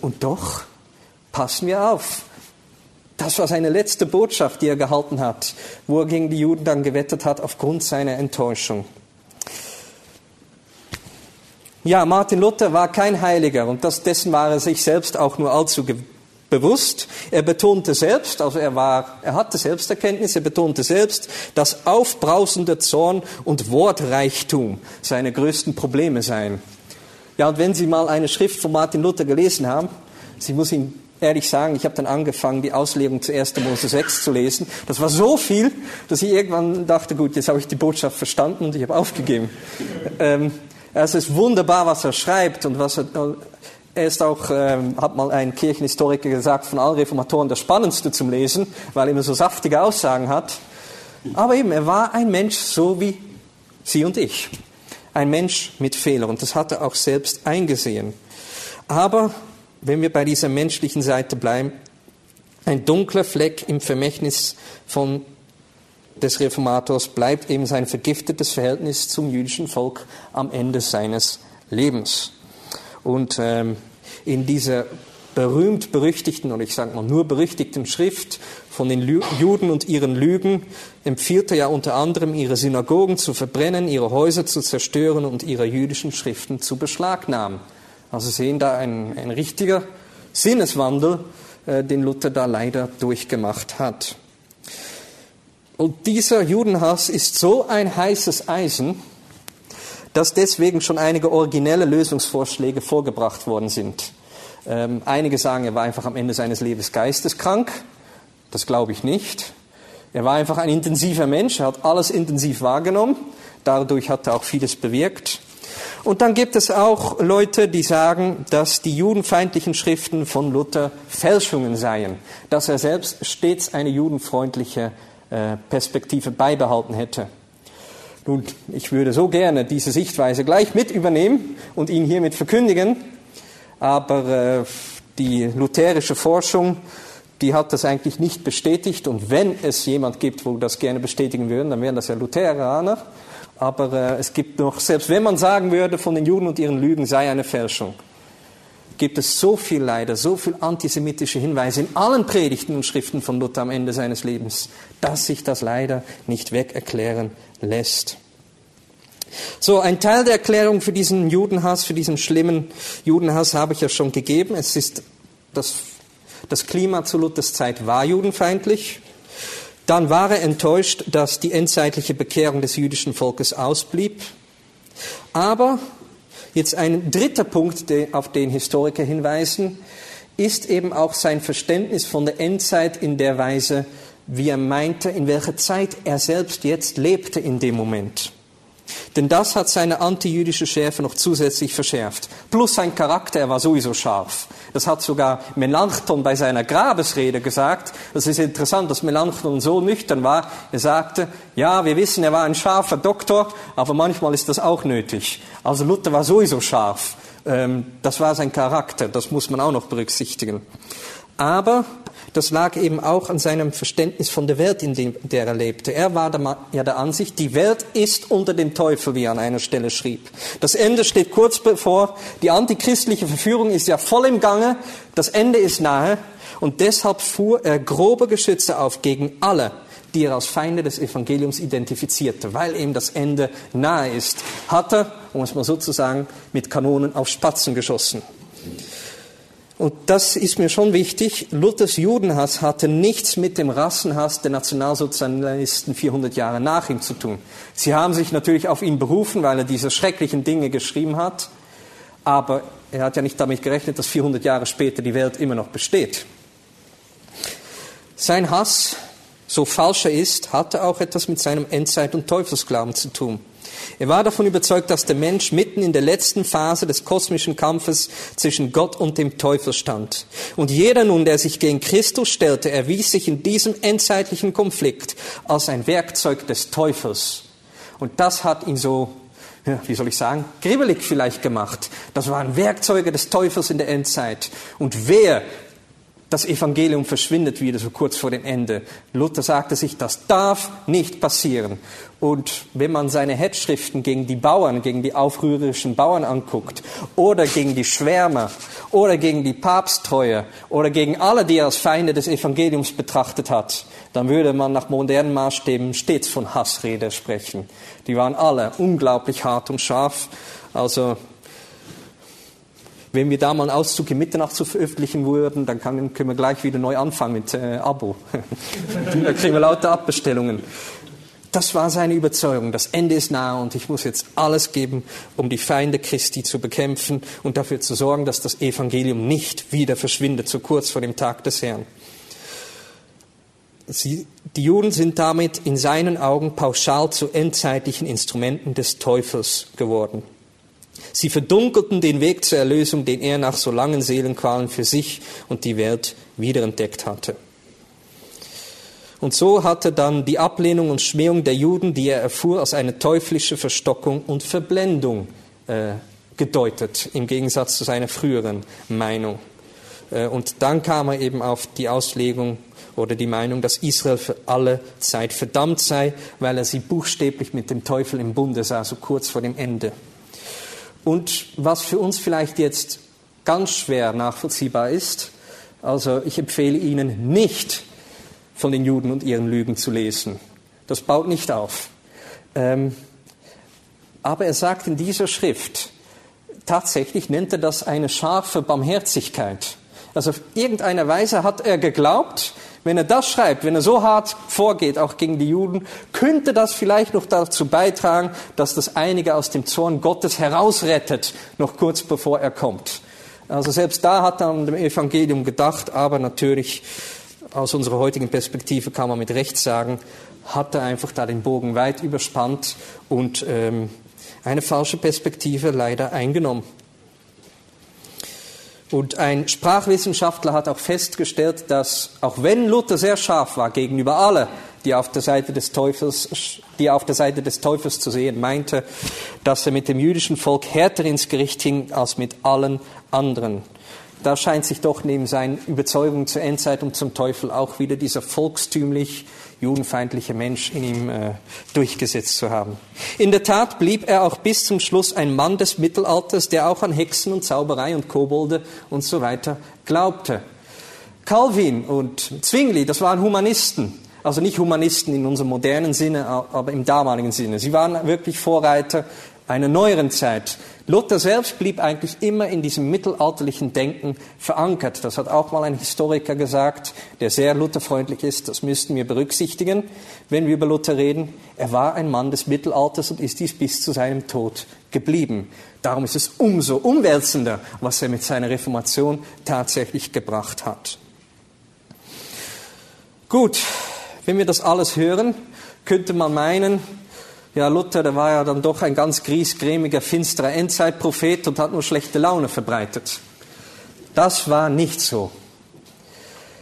[SPEAKER 2] Und doch passen wir auf. Das war seine letzte Botschaft, die er gehalten hat, wo er gegen die Juden dann gewettet hat aufgrund seiner Enttäuschung. Ja, Martin Luther war kein Heiliger und das, dessen war er sich selbst auch nur allzu bewusst. Er betonte selbst, also er war, er hatte Selbsterkenntnis, er betonte selbst, dass aufbrausender Zorn und Wortreichtum seine größten Probleme seien. Ja, und wenn Sie mal eine Schrift von Martin Luther gelesen haben, Sie muss Ihnen ehrlich sagen, ich habe dann angefangen, die Auslegung zu 1. Mose 6 zu lesen. Das war so viel, dass ich irgendwann dachte, gut, jetzt habe ich die Botschaft verstanden und ich habe aufgegeben. Ähm, es ist wunderbar, was er schreibt und was er, er ist auch, ähm, hat mal ein Kirchenhistoriker gesagt, von allen Reformatoren der spannendste zum Lesen, weil er immer so saftige Aussagen hat. Aber eben, er war ein Mensch so wie Sie und ich. Ein Mensch mit Fehlern und das hat er auch selbst eingesehen. Aber wenn wir bei dieser menschlichen Seite bleiben, ein dunkler Fleck im Vermächtnis von des Reformators bleibt eben sein vergiftetes Verhältnis zum jüdischen Volk am Ende seines Lebens. Und ähm, in dieser berühmt-berüchtigten, oder ich sage mal nur berüchtigten Schrift von den Juden und ihren Lügen empfiehlt er ja unter anderem, ihre Synagogen zu verbrennen, ihre Häuser zu zerstören und ihre jüdischen Schriften zu beschlagnahmen. Also sehen da ein, ein richtiger Sinneswandel, äh, den Luther da leider durchgemacht hat. Und dieser Judenhass ist so ein heißes Eisen, dass deswegen schon einige originelle Lösungsvorschläge vorgebracht worden sind. Ähm, einige sagen, er war einfach am Ende seines Lebens geisteskrank. Das glaube ich nicht. Er war einfach ein intensiver Mensch, er hat alles intensiv wahrgenommen. Dadurch hat er auch vieles bewirkt. Und dann gibt es auch Leute, die sagen, dass die judenfeindlichen Schriften von Luther Fälschungen seien, dass er selbst stets eine judenfreundliche äh, Perspektive beibehalten hätte. Nun, ich würde so gerne diese Sichtweise gleich mit übernehmen und ihn hiermit verkündigen, aber äh, die lutherische Forschung, die hat das eigentlich nicht bestätigt und wenn es jemand gibt, wo das gerne bestätigen würden, dann wären das ja Lutheraner. Aber äh, es gibt noch, selbst wenn man sagen würde, von den Juden und ihren Lügen sei eine Fälschung, gibt es so viel leider, so viel antisemitische Hinweise in allen Predigten und Schriften von Luther am Ende seines Lebens, dass sich das leider nicht wegerklären lässt. So, ein Teil der Erklärung für diesen Judenhass, für diesen schlimmen Judenhass habe ich ja schon gegeben. Es ist das, das Klima zu Luthers Zeit war judenfeindlich. Dann war er enttäuscht, dass die endzeitliche Bekehrung des jüdischen Volkes ausblieb. Aber jetzt ein dritter Punkt, auf den Historiker hinweisen, ist eben auch sein Verständnis von der Endzeit in der Weise, wie er meinte, in welcher Zeit er selbst jetzt lebte in dem Moment. Denn das hat seine antijüdische Schärfe noch zusätzlich verschärft. Plus sein Charakter, er war sowieso scharf. Das hat sogar Melanchthon bei seiner Grabesrede gesagt. Das ist interessant, dass Melanchthon so nüchtern war. Er sagte, ja, wir wissen, er war ein scharfer Doktor, aber manchmal ist das auch nötig. Also Luther war sowieso scharf. Ähm, das war sein Charakter, das muss man auch noch berücksichtigen. Aber das lag eben auch an seinem Verständnis von der Welt, in der er lebte. Er war ja der Ansicht, die Welt ist unter dem Teufel, wie er an einer Stelle schrieb. Das Ende steht kurz bevor, die antichristliche Verführung ist ja voll im Gange, das Ende ist nahe und deshalb fuhr er grobe Geschütze auf gegen alle, die er als Feinde des Evangeliums identifizierte, weil eben das Ende nahe ist, hat er, um es mal so zu sagen, mit Kanonen auf Spatzen geschossen. Und das ist mir schon wichtig. Luthers Judenhass hatte nichts mit dem Rassenhass der Nationalsozialisten 400 Jahre nach ihm zu tun. Sie haben sich natürlich auf ihn berufen, weil er diese schrecklichen Dinge geschrieben hat. Aber er hat ja nicht damit gerechnet, dass 400 Jahre später die Welt immer noch besteht. Sein Hass so falsch er ist, hatte auch etwas mit seinem Endzeit- und Teufelsglauben zu tun. Er war davon überzeugt, dass der Mensch mitten in der letzten Phase des kosmischen Kampfes zwischen Gott und dem Teufel stand. Und jeder nun, der sich gegen Christus stellte, erwies sich in diesem endzeitlichen Konflikt als ein Werkzeug des Teufels. Und das hat ihn so, wie soll ich sagen, kribbelig vielleicht gemacht. Das waren Werkzeuge des Teufels in der Endzeit. Und wer das Evangelium verschwindet wieder so kurz vor dem Ende. Luther sagte sich, das darf nicht passieren. Und wenn man seine Hetzschriften gegen die Bauern, gegen die aufrührerischen Bauern anguckt, oder gegen die Schwärmer, oder gegen die Papsttreue, oder gegen alle, die er als Feinde des Evangeliums betrachtet hat, dann würde man nach modernen Maßstäben stets von Hassrede sprechen. Die waren alle unglaublich hart und scharf. Also wenn wir da mal einen Auszug in Mitternacht zu veröffentlichen würden, dann kann, können wir gleich wieder neu anfangen mit äh, Abo. da kriegen wir lauter Abbestellungen. Das war seine Überzeugung. Das Ende ist nahe und ich muss jetzt alles geben, um die Feinde Christi zu bekämpfen und dafür zu sorgen, dass das Evangelium nicht wieder verschwindet, so kurz vor dem Tag des Herrn. Sie, die Juden sind damit in seinen Augen pauschal zu endzeitlichen Instrumenten des Teufels geworden. Sie verdunkelten den Weg zur Erlösung, den er nach so langen Seelenqualen für sich und die Welt wiederentdeckt hatte. Und so hatte dann die Ablehnung und Schmähung der Juden, die er erfuhr, als eine teuflische Verstockung und Verblendung äh, gedeutet, im Gegensatz zu seiner früheren Meinung. Äh, und dann kam er eben auf die Auslegung oder die Meinung, dass Israel für alle Zeit verdammt sei, weil er sie buchstäblich mit dem Teufel im Bunde sah, so kurz vor dem Ende. Und was für uns vielleicht jetzt ganz schwer nachvollziehbar ist, also ich empfehle Ihnen nicht von den Juden und ihren Lügen zu lesen. Das baut nicht auf. Ähm, aber er sagt in dieser Schrift, tatsächlich nennt er das eine scharfe Barmherzigkeit. Also auf irgendeine Weise hat er geglaubt, wenn er das schreibt, wenn er so hart vorgeht, auch gegen die Juden, könnte das vielleicht noch dazu beitragen, dass das einige aus dem Zorn Gottes herausrettet, noch kurz bevor er kommt. Also selbst da hat er an dem Evangelium gedacht, aber natürlich aus unserer heutigen Perspektive kann man mit Recht sagen, hat er einfach da den Bogen weit überspannt und ähm, eine falsche Perspektive leider eingenommen. Und ein Sprachwissenschaftler hat auch festgestellt, dass auch wenn Luther sehr scharf war gegenüber alle, die auf der Seite des Teufels, die auf der Seite des Teufels zu sehen meinte, dass er mit dem jüdischen Volk härter ins Gericht hing als mit allen anderen. Da scheint sich doch neben seinen Überzeugungen zur Endzeit und zum Teufel auch wieder dieser volkstümlich judenfeindliche Mensch in ihm äh, durchgesetzt zu haben. In der Tat blieb er auch bis zum Schluss ein Mann des Mittelalters, der auch an Hexen und Zauberei und Kobolde und so weiter glaubte. Calvin und Zwingli, das waren Humanisten. Also nicht Humanisten in unserem modernen Sinne, aber im damaligen Sinne. Sie waren wirklich Vorreiter einer neueren Zeit. Luther selbst blieb eigentlich immer in diesem mittelalterlichen Denken verankert. Das hat auch mal ein Historiker gesagt, der sehr lutherfreundlich ist. Das müssten wir berücksichtigen, wenn wir über Luther reden. Er war ein Mann des Mittelalters und ist dies bis zu seinem Tod geblieben. Darum ist es umso umwälzender, was er mit seiner Reformation tatsächlich gebracht hat. Gut, wenn wir das alles hören, könnte man meinen, ja, Luther, der war ja dann doch ein ganz griesgrämiger, finsterer Endzeitprophet und hat nur schlechte Laune verbreitet. Das war nicht so.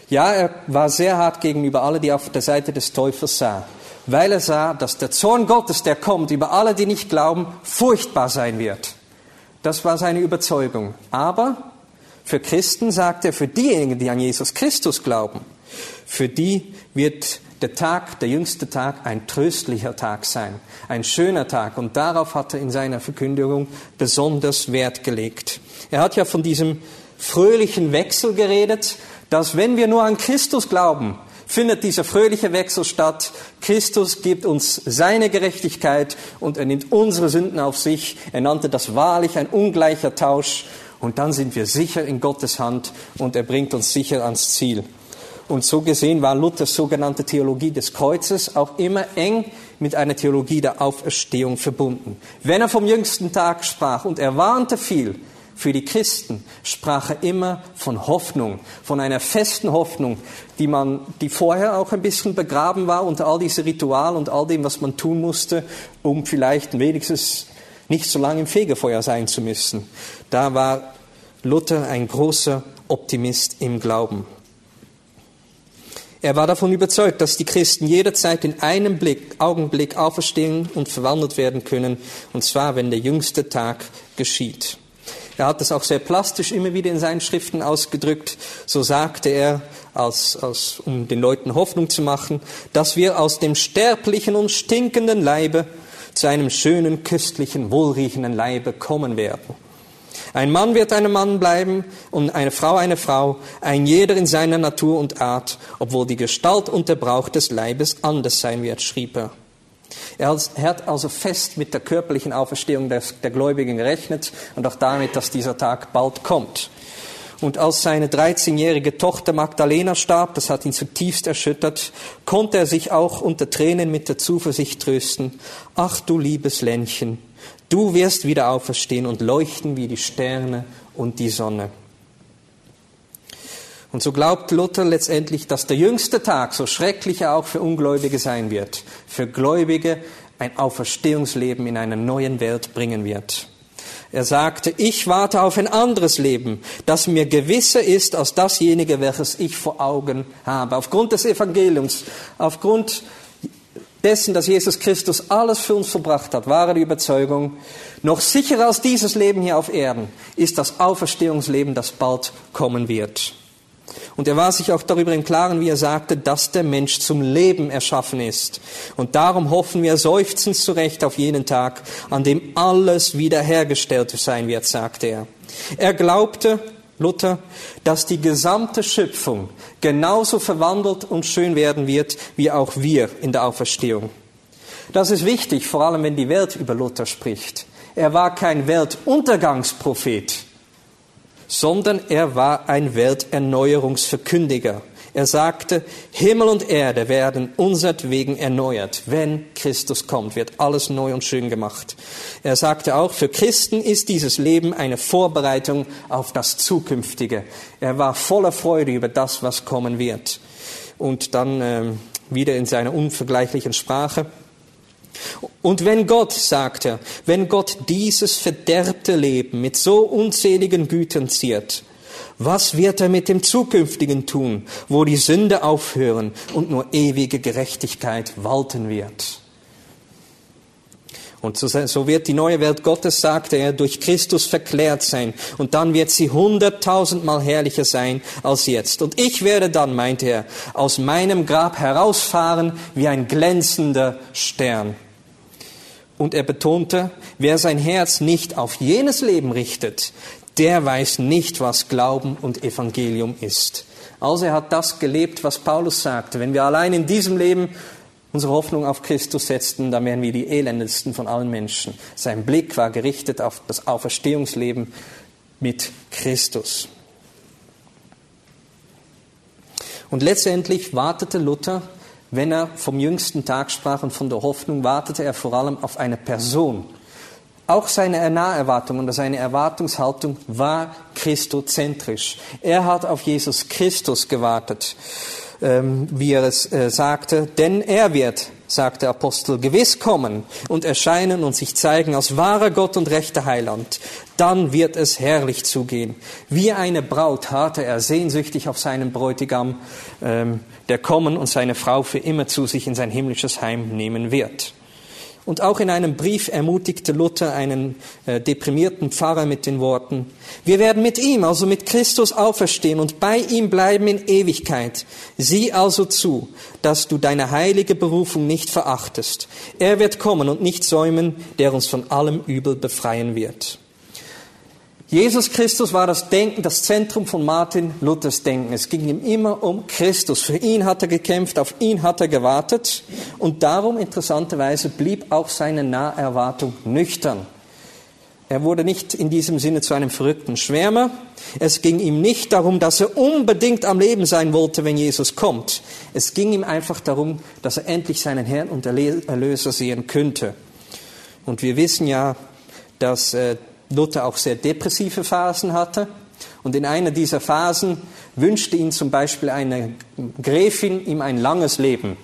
[SPEAKER 2] Ja, er war sehr hart gegenüber alle, die auf der Seite des Teufels sah, weil er sah, dass der Zorn Gottes, der kommt über alle, die nicht glauben, furchtbar sein wird. Das war seine Überzeugung. Aber für Christen sagt er, für diejenigen, die an Jesus Christus glauben, für die wird der Tag, der jüngste Tag, ein tröstlicher Tag sein, ein schöner Tag. Und darauf hat er in seiner Verkündigung besonders Wert gelegt. Er hat ja von diesem fröhlichen Wechsel geredet, dass wenn wir nur an Christus glauben, findet dieser fröhliche Wechsel statt. Christus gibt uns seine Gerechtigkeit und er nimmt unsere Sünden auf sich. Er nannte das wahrlich ein ungleicher Tausch. Und dann sind wir sicher in Gottes Hand und er bringt uns sicher ans Ziel. Und so gesehen war Luthers sogenannte Theologie des Kreuzes auch immer eng mit einer Theologie der Auferstehung verbunden. Wenn er vom jüngsten Tag sprach und er warnte viel, für die Christen sprach er immer von Hoffnung, von einer festen Hoffnung, die man, die vorher auch ein bisschen begraben war unter all diese Ritual und all dem, was man tun musste, um vielleicht wenigstens nicht so lange im Fegefeuer sein zu müssen. Da war Luther ein großer Optimist im Glauben. Er war davon überzeugt, dass die Christen jederzeit in einem Blick, Augenblick auferstehen und verwandelt werden können, und zwar, wenn der jüngste Tag geschieht. Er hat das auch sehr plastisch immer wieder in seinen Schriften ausgedrückt. So sagte er, als, als, um den Leuten Hoffnung zu machen, dass wir aus dem sterblichen und stinkenden Leibe zu einem schönen, köstlichen, wohlriechenden Leibe kommen werden. Ein Mann wird ein Mann bleiben und eine Frau eine Frau, ein jeder in seiner Natur und Art, obwohl die Gestalt und der Brauch des Leibes anders sein wird, schrieb er. Er hat also fest mit der körperlichen Auferstehung der, Gläubigen gerechnet und auch damit, dass dieser Tag bald kommt. Und als seine 13-jährige Tochter Magdalena starb, das hat ihn zutiefst erschüttert, konnte er sich auch unter Tränen mit der Zuversicht trösten, ach du liebes Ländchen, Du wirst wieder auferstehen und leuchten wie die Sterne und die Sonne. Und so glaubt Luther letztendlich, dass der jüngste Tag, so schrecklich er auch für Ungläubige sein wird, für Gläubige ein Auferstehungsleben in einer neuen Welt bringen wird. Er sagte, ich warte auf ein anderes Leben, das mir gewisser ist als dasjenige, welches ich vor Augen habe. Aufgrund des Evangeliums, aufgrund dessen, dass Jesus Christus alles für uns verbracht hat, war die Überzeugung, noch sicherer als dieses Leben hier auf Erden ist das Auferstehungsleben, das bald kommen wird. Und er war sich auch darüber im Klaren, wie er sagte, dass der Mensch zum Leben erschaffen ist. Und darum hoffen wir seufzend zurecht auf jenen Tag, an dem alles wiederhergestellt sein wird, sagte er. Er glaubte, Luther, dass die gesamte Schöpfung genauso verwandelt und schön werden wird, wie auch wir in der Auferstehung. Das ist wichtig, vor allem wenn die Welt über Luther spricht. Er war kein Weltuntergangsprophet, sondern er war ein Welterneuerungsverkündiger. Er sagte, Himmel und Erde werden unsertwegen erneuert. Wenn Christus kommt, wird alles neu und schön gemacht. Er sagte auch, für Christen ist dieses Leben eine Vorbereitung auf das Zukünftige. Er war voller Freude über das, was kommen wird. Und dann äh, wieder in seiner unvergleichlichen Sprache. Und wenn Gott, sagt er, wenn Gott dieses verderbte Leben mit so unzähligen Gütern ziert, was wird er mit dem Zukünftigen tun, wo die Sünde aufhören und nur ewige Gerechtigkeit walten wird? Und so wird die neue Welt Gottes, sagte er, durch Christus verklärt sein. Und dann wird sie hunderttausendmal herrlicher sein als jetzt. Und ich werde dann, meinte er, aus meinem Grab herausfahren wie ein glänzender Stern. Und er betonte, wer sein Herz nicht auf jenes Leben richtet, der weiß nicht, was Glauben und Evangelium ist. Also er hat das gelebt, was Paulus sagte. Wenn wir allein in diesem Leben unsere Hoffnung auf Christus setzten, dann wären wir die elendesten von allen Menschen. Sein Blick war gerichtet auf das Auferstehungsleben mit Christus. Und letztendlich wartete Luther, wenn er vom jüngsten Tag sprach und von der Hoffnung, wartete er vor allem auf eine Person, auch seine Naherwartung und seine Erwartungshaltung war christozentrisch. Er hat auf Jesus Christus gewartet, ähm, wie er es äh, sagte, denn er wird, sagt der Apostel, gewiss kommen und erscheinen und sich zeigen als wahrer Gott und rechter Heiland. Dann wird es herrlich zugehen. Wie eine Braut harrte er sehnsüchtig auf seinen Bräutigam, ähm, der kommen und seine Frau für immer zu sich in sein himmlisches Heim nehmen wird. Und auch in einem Brief ermutigte Luther einen äh, deprimierten Pfarrer mit den Worten, wir werden mit ihm, also mit Christus auferstehen und bei ihm bleiben in Ewigkeit. Sieh also zu, dass du deine heilige Berufung nicht verachtest. Er wird kommen und nicht säumen, der uns von allem Übel befreien wird. Jesus Christus war das Denken, das Zentrum von Martin Luthers Denken. Es ging ihm immer um Christus. Für ihn hat er gekämpft, auf ihn hat er gewartet. Und darum, interessanterweise, blieb auch seine Naherwartung nüchtern. Er wurde nicht in diesem Sinne zu einem verrückten Schwärmer. Es ging ihm nicht darum, dass er unbedingt am Leben sein wollte, wenn Jesus kommt. Es ging ihm einfach darum, dass er endlich seinen Herrn und Erlöser sehen könnte. Und wir wissen ja, dass äh, Luther auch sehr depressive Phasen hatte. Und in einer dieser Phasen wünschte ihn zum Beispiel eine Gräfin ihm ein langes Leben.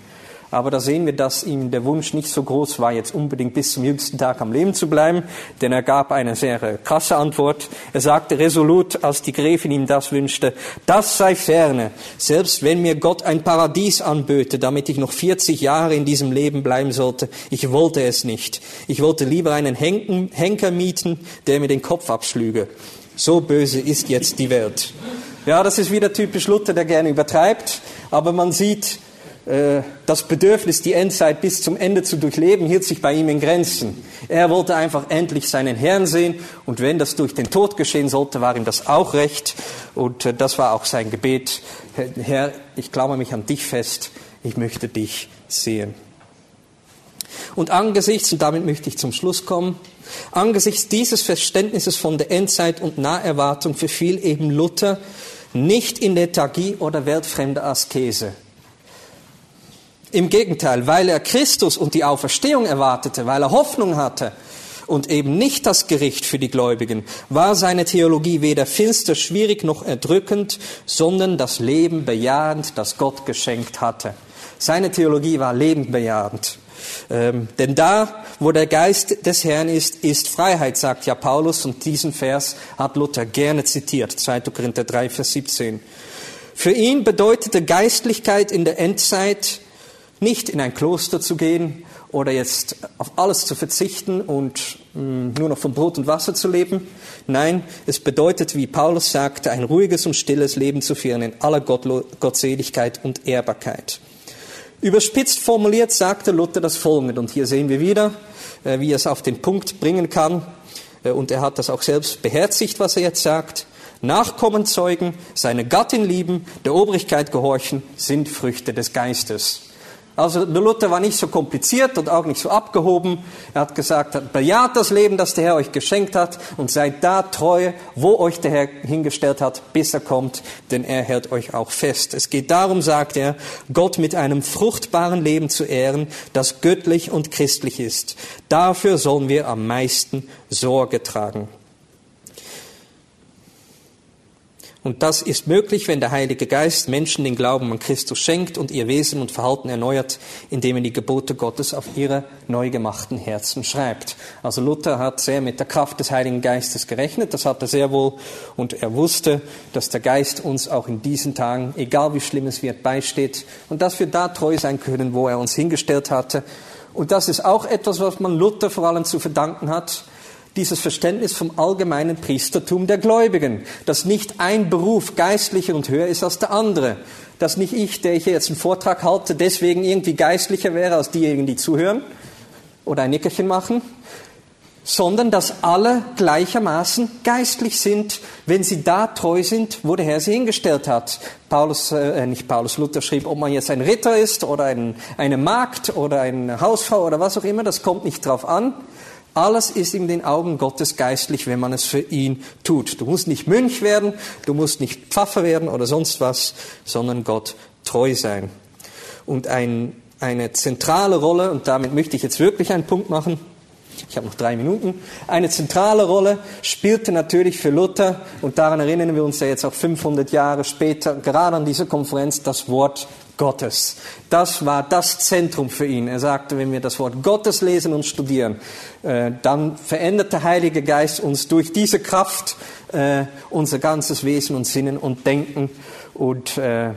[SPEAKER 2] Aber da sehen wir, dass ihm der Wunsch nicht so groß war, jetzt unbedingt bis zum jüngsten Tag am Leben zu bleiben, denn er gab eine sehr äh, krasse Antwort. Er sagte resolut, als die Gräfin ihm das wünschte, das sei ferne, selbst wenn mir Gott ein Paradies anböte, damit ich noch 40 Jahre in diesem Leben bleiben sollte, ich wollte es nicht. Ich wollte lieber einen Henker mieten, der mir den Kopf abschlüge. So böse ist jetzt die Welt. Ja, das ist wieder typisch Luther, der gerne übertreibt, aber man sieht, das Bedürfnis, die Endzeit bis zum Ende zu durchleben, hielt sich bei ihm in Grenzen. Er wollte einfach endlich seinen Herrn sehen und wenn das durch den Tod geschehen sollte, war ihm das auch recht und äh, das war auch sein Gebet. Herr, ich klammer mich an dich fest, ich möchte dich sehen. Und angesichts, und damit möchte ich zum Schluss kommen, angesichts dieses Verständnisses von der Endzeit und Naherwartung verfiel eben Luther nicht in Lethargie oder weltfremde Askese. Im Gegenteil, weil er Christus und die Auferstehung erwartete, weil er Hoffnung hatte und eben nicht das Gericht für die Gläubigen, war seine Theologie weder finster, schwierig noch erdrückend, sondern das Leben bejahend, das Gott geschenkt hatte. Seine Theologie war lebendbejahend. Ähm, denn da, wo der Geist des Herrn ist, ist Freiheit, sagt ja Paulus, und diesen Vers hat Luther gerne zitiert, 2. Korinther 3, Vers 17. Für ihn bedeutete Geistlichkeit in der Endzeit nicht in ein Kloster zu gehen oder jetzt auf alles zu verzichten und mh, mm, nur noch von Brot und Wasser zu leben. Nein, es bedeutet, wie Paulus sagte, ein ruhiges und stilles Leben zu führen in aller Gottlo Gottseligkeit und Ehrbarkeit. Überspitzt formuliert sagte Luther das Folgende, und hier sehen wir wieder, äh, wie er es auf den Punkt bringen kann, äh, und er hat das auch selbst beherzigt, was er jetzt sagt. Nachkommen zeugen, seine Gattin lieben, der Obrigkeit gehorchen, sind Früchte des Geistes. Also der Luther war nicht so kompliziert und auch nicht so abgehoben. Er hat gesagt, bejaht das Leben, das der Herr euch geschenkt hat und seid da treu, wo euch der Herr hingestellt hat, bis er kommt, denn er hält euch auch fest. Es geht darum, sagt er, Gott mit einem fruchtbaren Leben zu ehren, das göttlich und christlich ist. Dafür sollen wir am meisten Sorge tragen. Und das ist möglich, wenn der Heilige Geist Menschen den Glauben an Christus schenkt und ihr Wesen und Verhalten erneuert, indem er die Gebote Gottes auf ihre neu gemachten Herzen schreibt. Also Luther hat sehr mit der Kraft des Heiligen Geistes gerechnet, das hat er sehr wohl, und er wusste, dass der Geist uns auch in diesen Tagen, egal wie schlimm es wird, beisteht und dass wir da treu sein können, wo er uns hingestellt hatte. Und das ist auch etwas, was man Luther vor allem zu verdanken hat dieses Verständnis vom allgemeinen Priestertum der Gläubigen, dass nicht ein Beruf geistlicher und höher ist als der andere, dass nicht ich, der ich jetzt einen Vortrag halte, deswegen irgendwie geistlicher wäre als diejenigen, die zuhören oder ein Nickerchen machen, sondern dass alle gleichermaßen geistlich sind, wenn sie da treu sind, wo der Herr sie hingestellt hat. Paulus, äh, nicht Paulus, Luther schrieb, ob man jetzt ein Ritter ist oder ein, eine Magd oder eine Hausfrau oder was auch immer, das kommt nicht drauf an, alles ist in den Augen Gottes geistlich, wenn man es für ihn tut. Du musst nicht Mönch werden, du musst nicht Pfaffer werden oder sonst was, sondern Gott treu sein. Und ein, eine zentrale Rolle, und damit möchte ich jetzt wirklich einen Punkt machen, ich habe noch drei Minuten, eine zentrale Rolle spielte natürlich für Luther, und daran erinnern wir uns ja jetzt auch 500 Jahre später, gerade an dieser Konferenz, das Wort Gottes. Das war das Zentrum für ihn. Er sagte, wenn wir das Wort Gottes lesen und studieren, äh, dann verändert der Heilige Geist uns durch diese Kraft äh, unser ganzes Wesen und Sinnen und Denken. Und äh,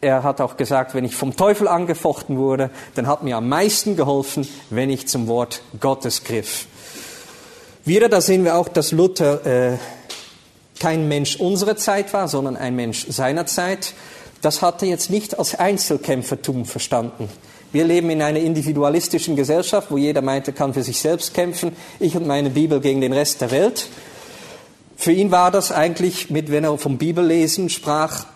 [SPEAKER 2] er hat auch gesagt, wenn ich vom Teufel angefochten wurde, dann hat mir am meisten geholfen, wenn ich zum Wort Gottes griff. Wieder, da sehen wir auch, dass Luther kein Mensch unserer Zeit war, sondern ein Mensch seiner Zeit das hat er jetzt nicht als Einzelkämpfertum verstanden. Wir leben in einer individualistischen Gesellschaft, wo jeder meint, er kann für sich selbst kämpfen, ich und meine Bibel gegen den Rest der Welt. Für ihn war das eigentlich, mit, wenn er vom Bibellesen sprach,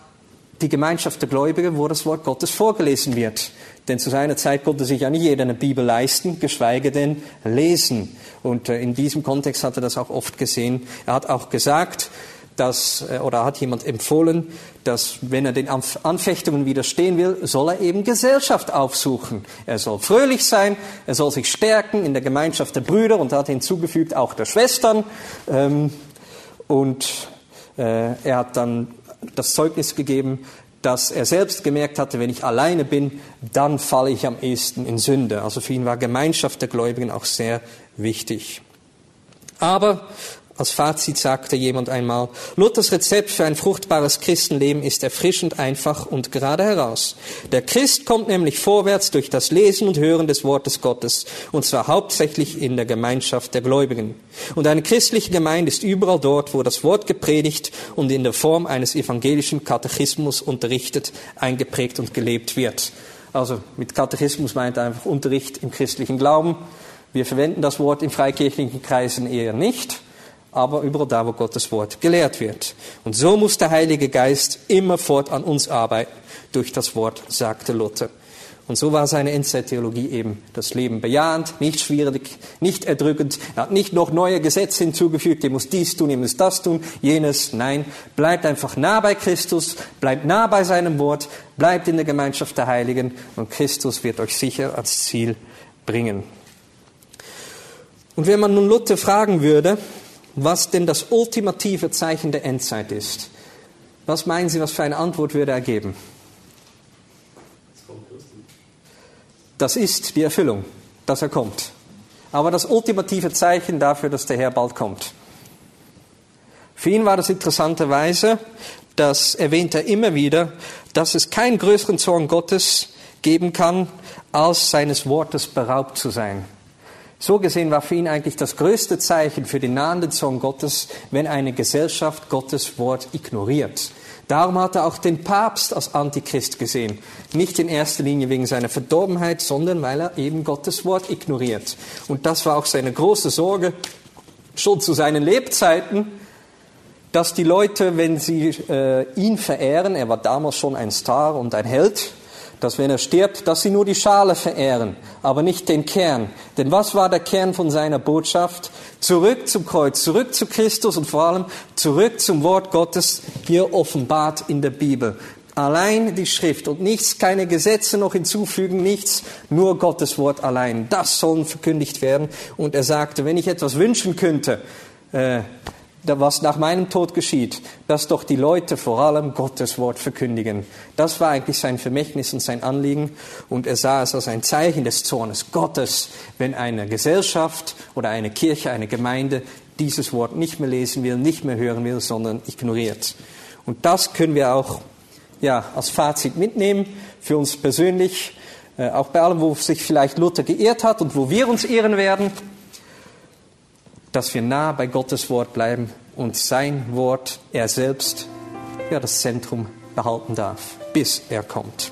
[SPEAKER 2] die Gemeinschaft der Gläubigen, wo das Wort Gottes vorgelesen wird. Denn zu seiner Zeit konnte sich ja nicht jeder eine Bibel leisten, geschweige denn lesen. Und äh, in diesem Kontext hat er das auch oft gesehen. Er hat auch gesagt, dass, äh, oder hat jemand empfohlen, dass wenn er den Anfechtungen widerstehen will, soll er eben Gesellschaft aufsuchen. Er soll fröhlich sein, er soll sich stärken in der Gemeinschaft der Brüder und hat hinzugefügt auch der Schwestern. Ähm, und äh, er hat dann das Zeugnis gegeben, dass er selbst gemerkt hatte, wenn ich alleine bin, dann falle ich am ehesten in Sünde. Also für ihn war Gemeinschaft der Gläubigen auch sehr wichtig. Aber als Fazit sagte jemand einmal, Luthers Rezept für ein fruchtbares Christenleben ist erfrischend einfach und gerade heraus. Der Christ kommt nämlich vorwärts durch das Lesen und Hören des Wortes Gottes, und zwar hauptsächlich in der Gemeinschaft der Gläubigen. Und eine christliche Gemeinde ist überall dort, wo das Wort gepredigt und in der Form eines evangelischen Katechismus unterrichtet, eingeprägt und gelebt wird. Also mit Katechismus meint einfach Unterricht im christlichen Glauben. Wir verwenden das Wort in freikirchlichen Kreisen eher nicht aber überall da, wo Gottes Wort gelehrt wird. Und so muss der Heilige Geist immerfort an uns arbeiten, durch das Wort, sagte Luther. Und so war seine Endzeittheologie eben das Leben bejahend, nicht schwierig, nicht erdrückend. Er hat nicht noch neue Gesetze hinzugefügt, ihr muss dies tun, ihr muss das tun, jenes. Nein, bleibt einfach nah bei Christus, bleibt nah bei seinem Wort, bleibt in der Gemeinschaft der Heiligen und Christus wird euch sicher ans Ziel bringen. Und wenn man nun Luther fragen würde, was denn das ultimative Zeichen der Endzeit ist. Was meinen Sie, was für eine Antwort würde er geben? Das ist die Erfüllung, dass er kommt. Aber das ultimative Zeichen dafür, dass der Herr bald kommt. Für ihn war das interessanterweise, das erwähnt er immer wieder, dass es keinen größeren Zorn Gottes geben kann, als seines Wortes beraubt zu sein. So gesehen war für ihn eigentlich das größte Zeichen für den nahenden Zorn Gottes, wenn eine Gesellschaft Gottes Wort ignoriert. Darum hat er auch den Papst als Antichrist gesehen. Nicht in erster Linie wegen seiner Verdorbenheit, sondern weil er eben Gottes Wort ignoriert. Und das war auch seine große Sorge, schon zu seinen Lebzeiten, dass die Leute, wenn sie äh, ihn verehren, er war damals schon ein Star und ein Held, dass wenn er stirbt, dass sie nur die Schale verehren, aber nicht den Kern. Denn was war der Kern von seiner Botschaft? Zurück zum Kreuz, zurück zu Christus und vor allem zurück zum Wort Gottes, hier offenbart in der Bibel. Allein die Schrift und nichts, keine Gesetze noch hinzufügen, nichts, nur Gottes Wort allein. Das soll verkündigt werden. Und er sagte, wenn ich etwas wünschen könnte, äh, was nach meinem Tod geschieht, dass doch die Leute vor allem Gottes Wort verkündigen. Das war eigentlich sein Vermächtnis und sein Anliegen. Und er sah es als ein Zeichen des Zornes Gottes, wenn eine Gesellschaft oder eine Kirche, eine Gemeinde dieses Wort nicht mehr lesen will, nicht mehr hören will, sondern ignoriert. Und das können wir auch ja, als Fazit mitnehmen für uns persönlich, äh, auch bei allem, wo sich vielleicht Luther geehrt hat und wo wir uns ehren werden dass wir nah bei Gottes Wort bleiben und sein Wort, er selbst, ja, das Zentrum behalten darf, bis er kommt.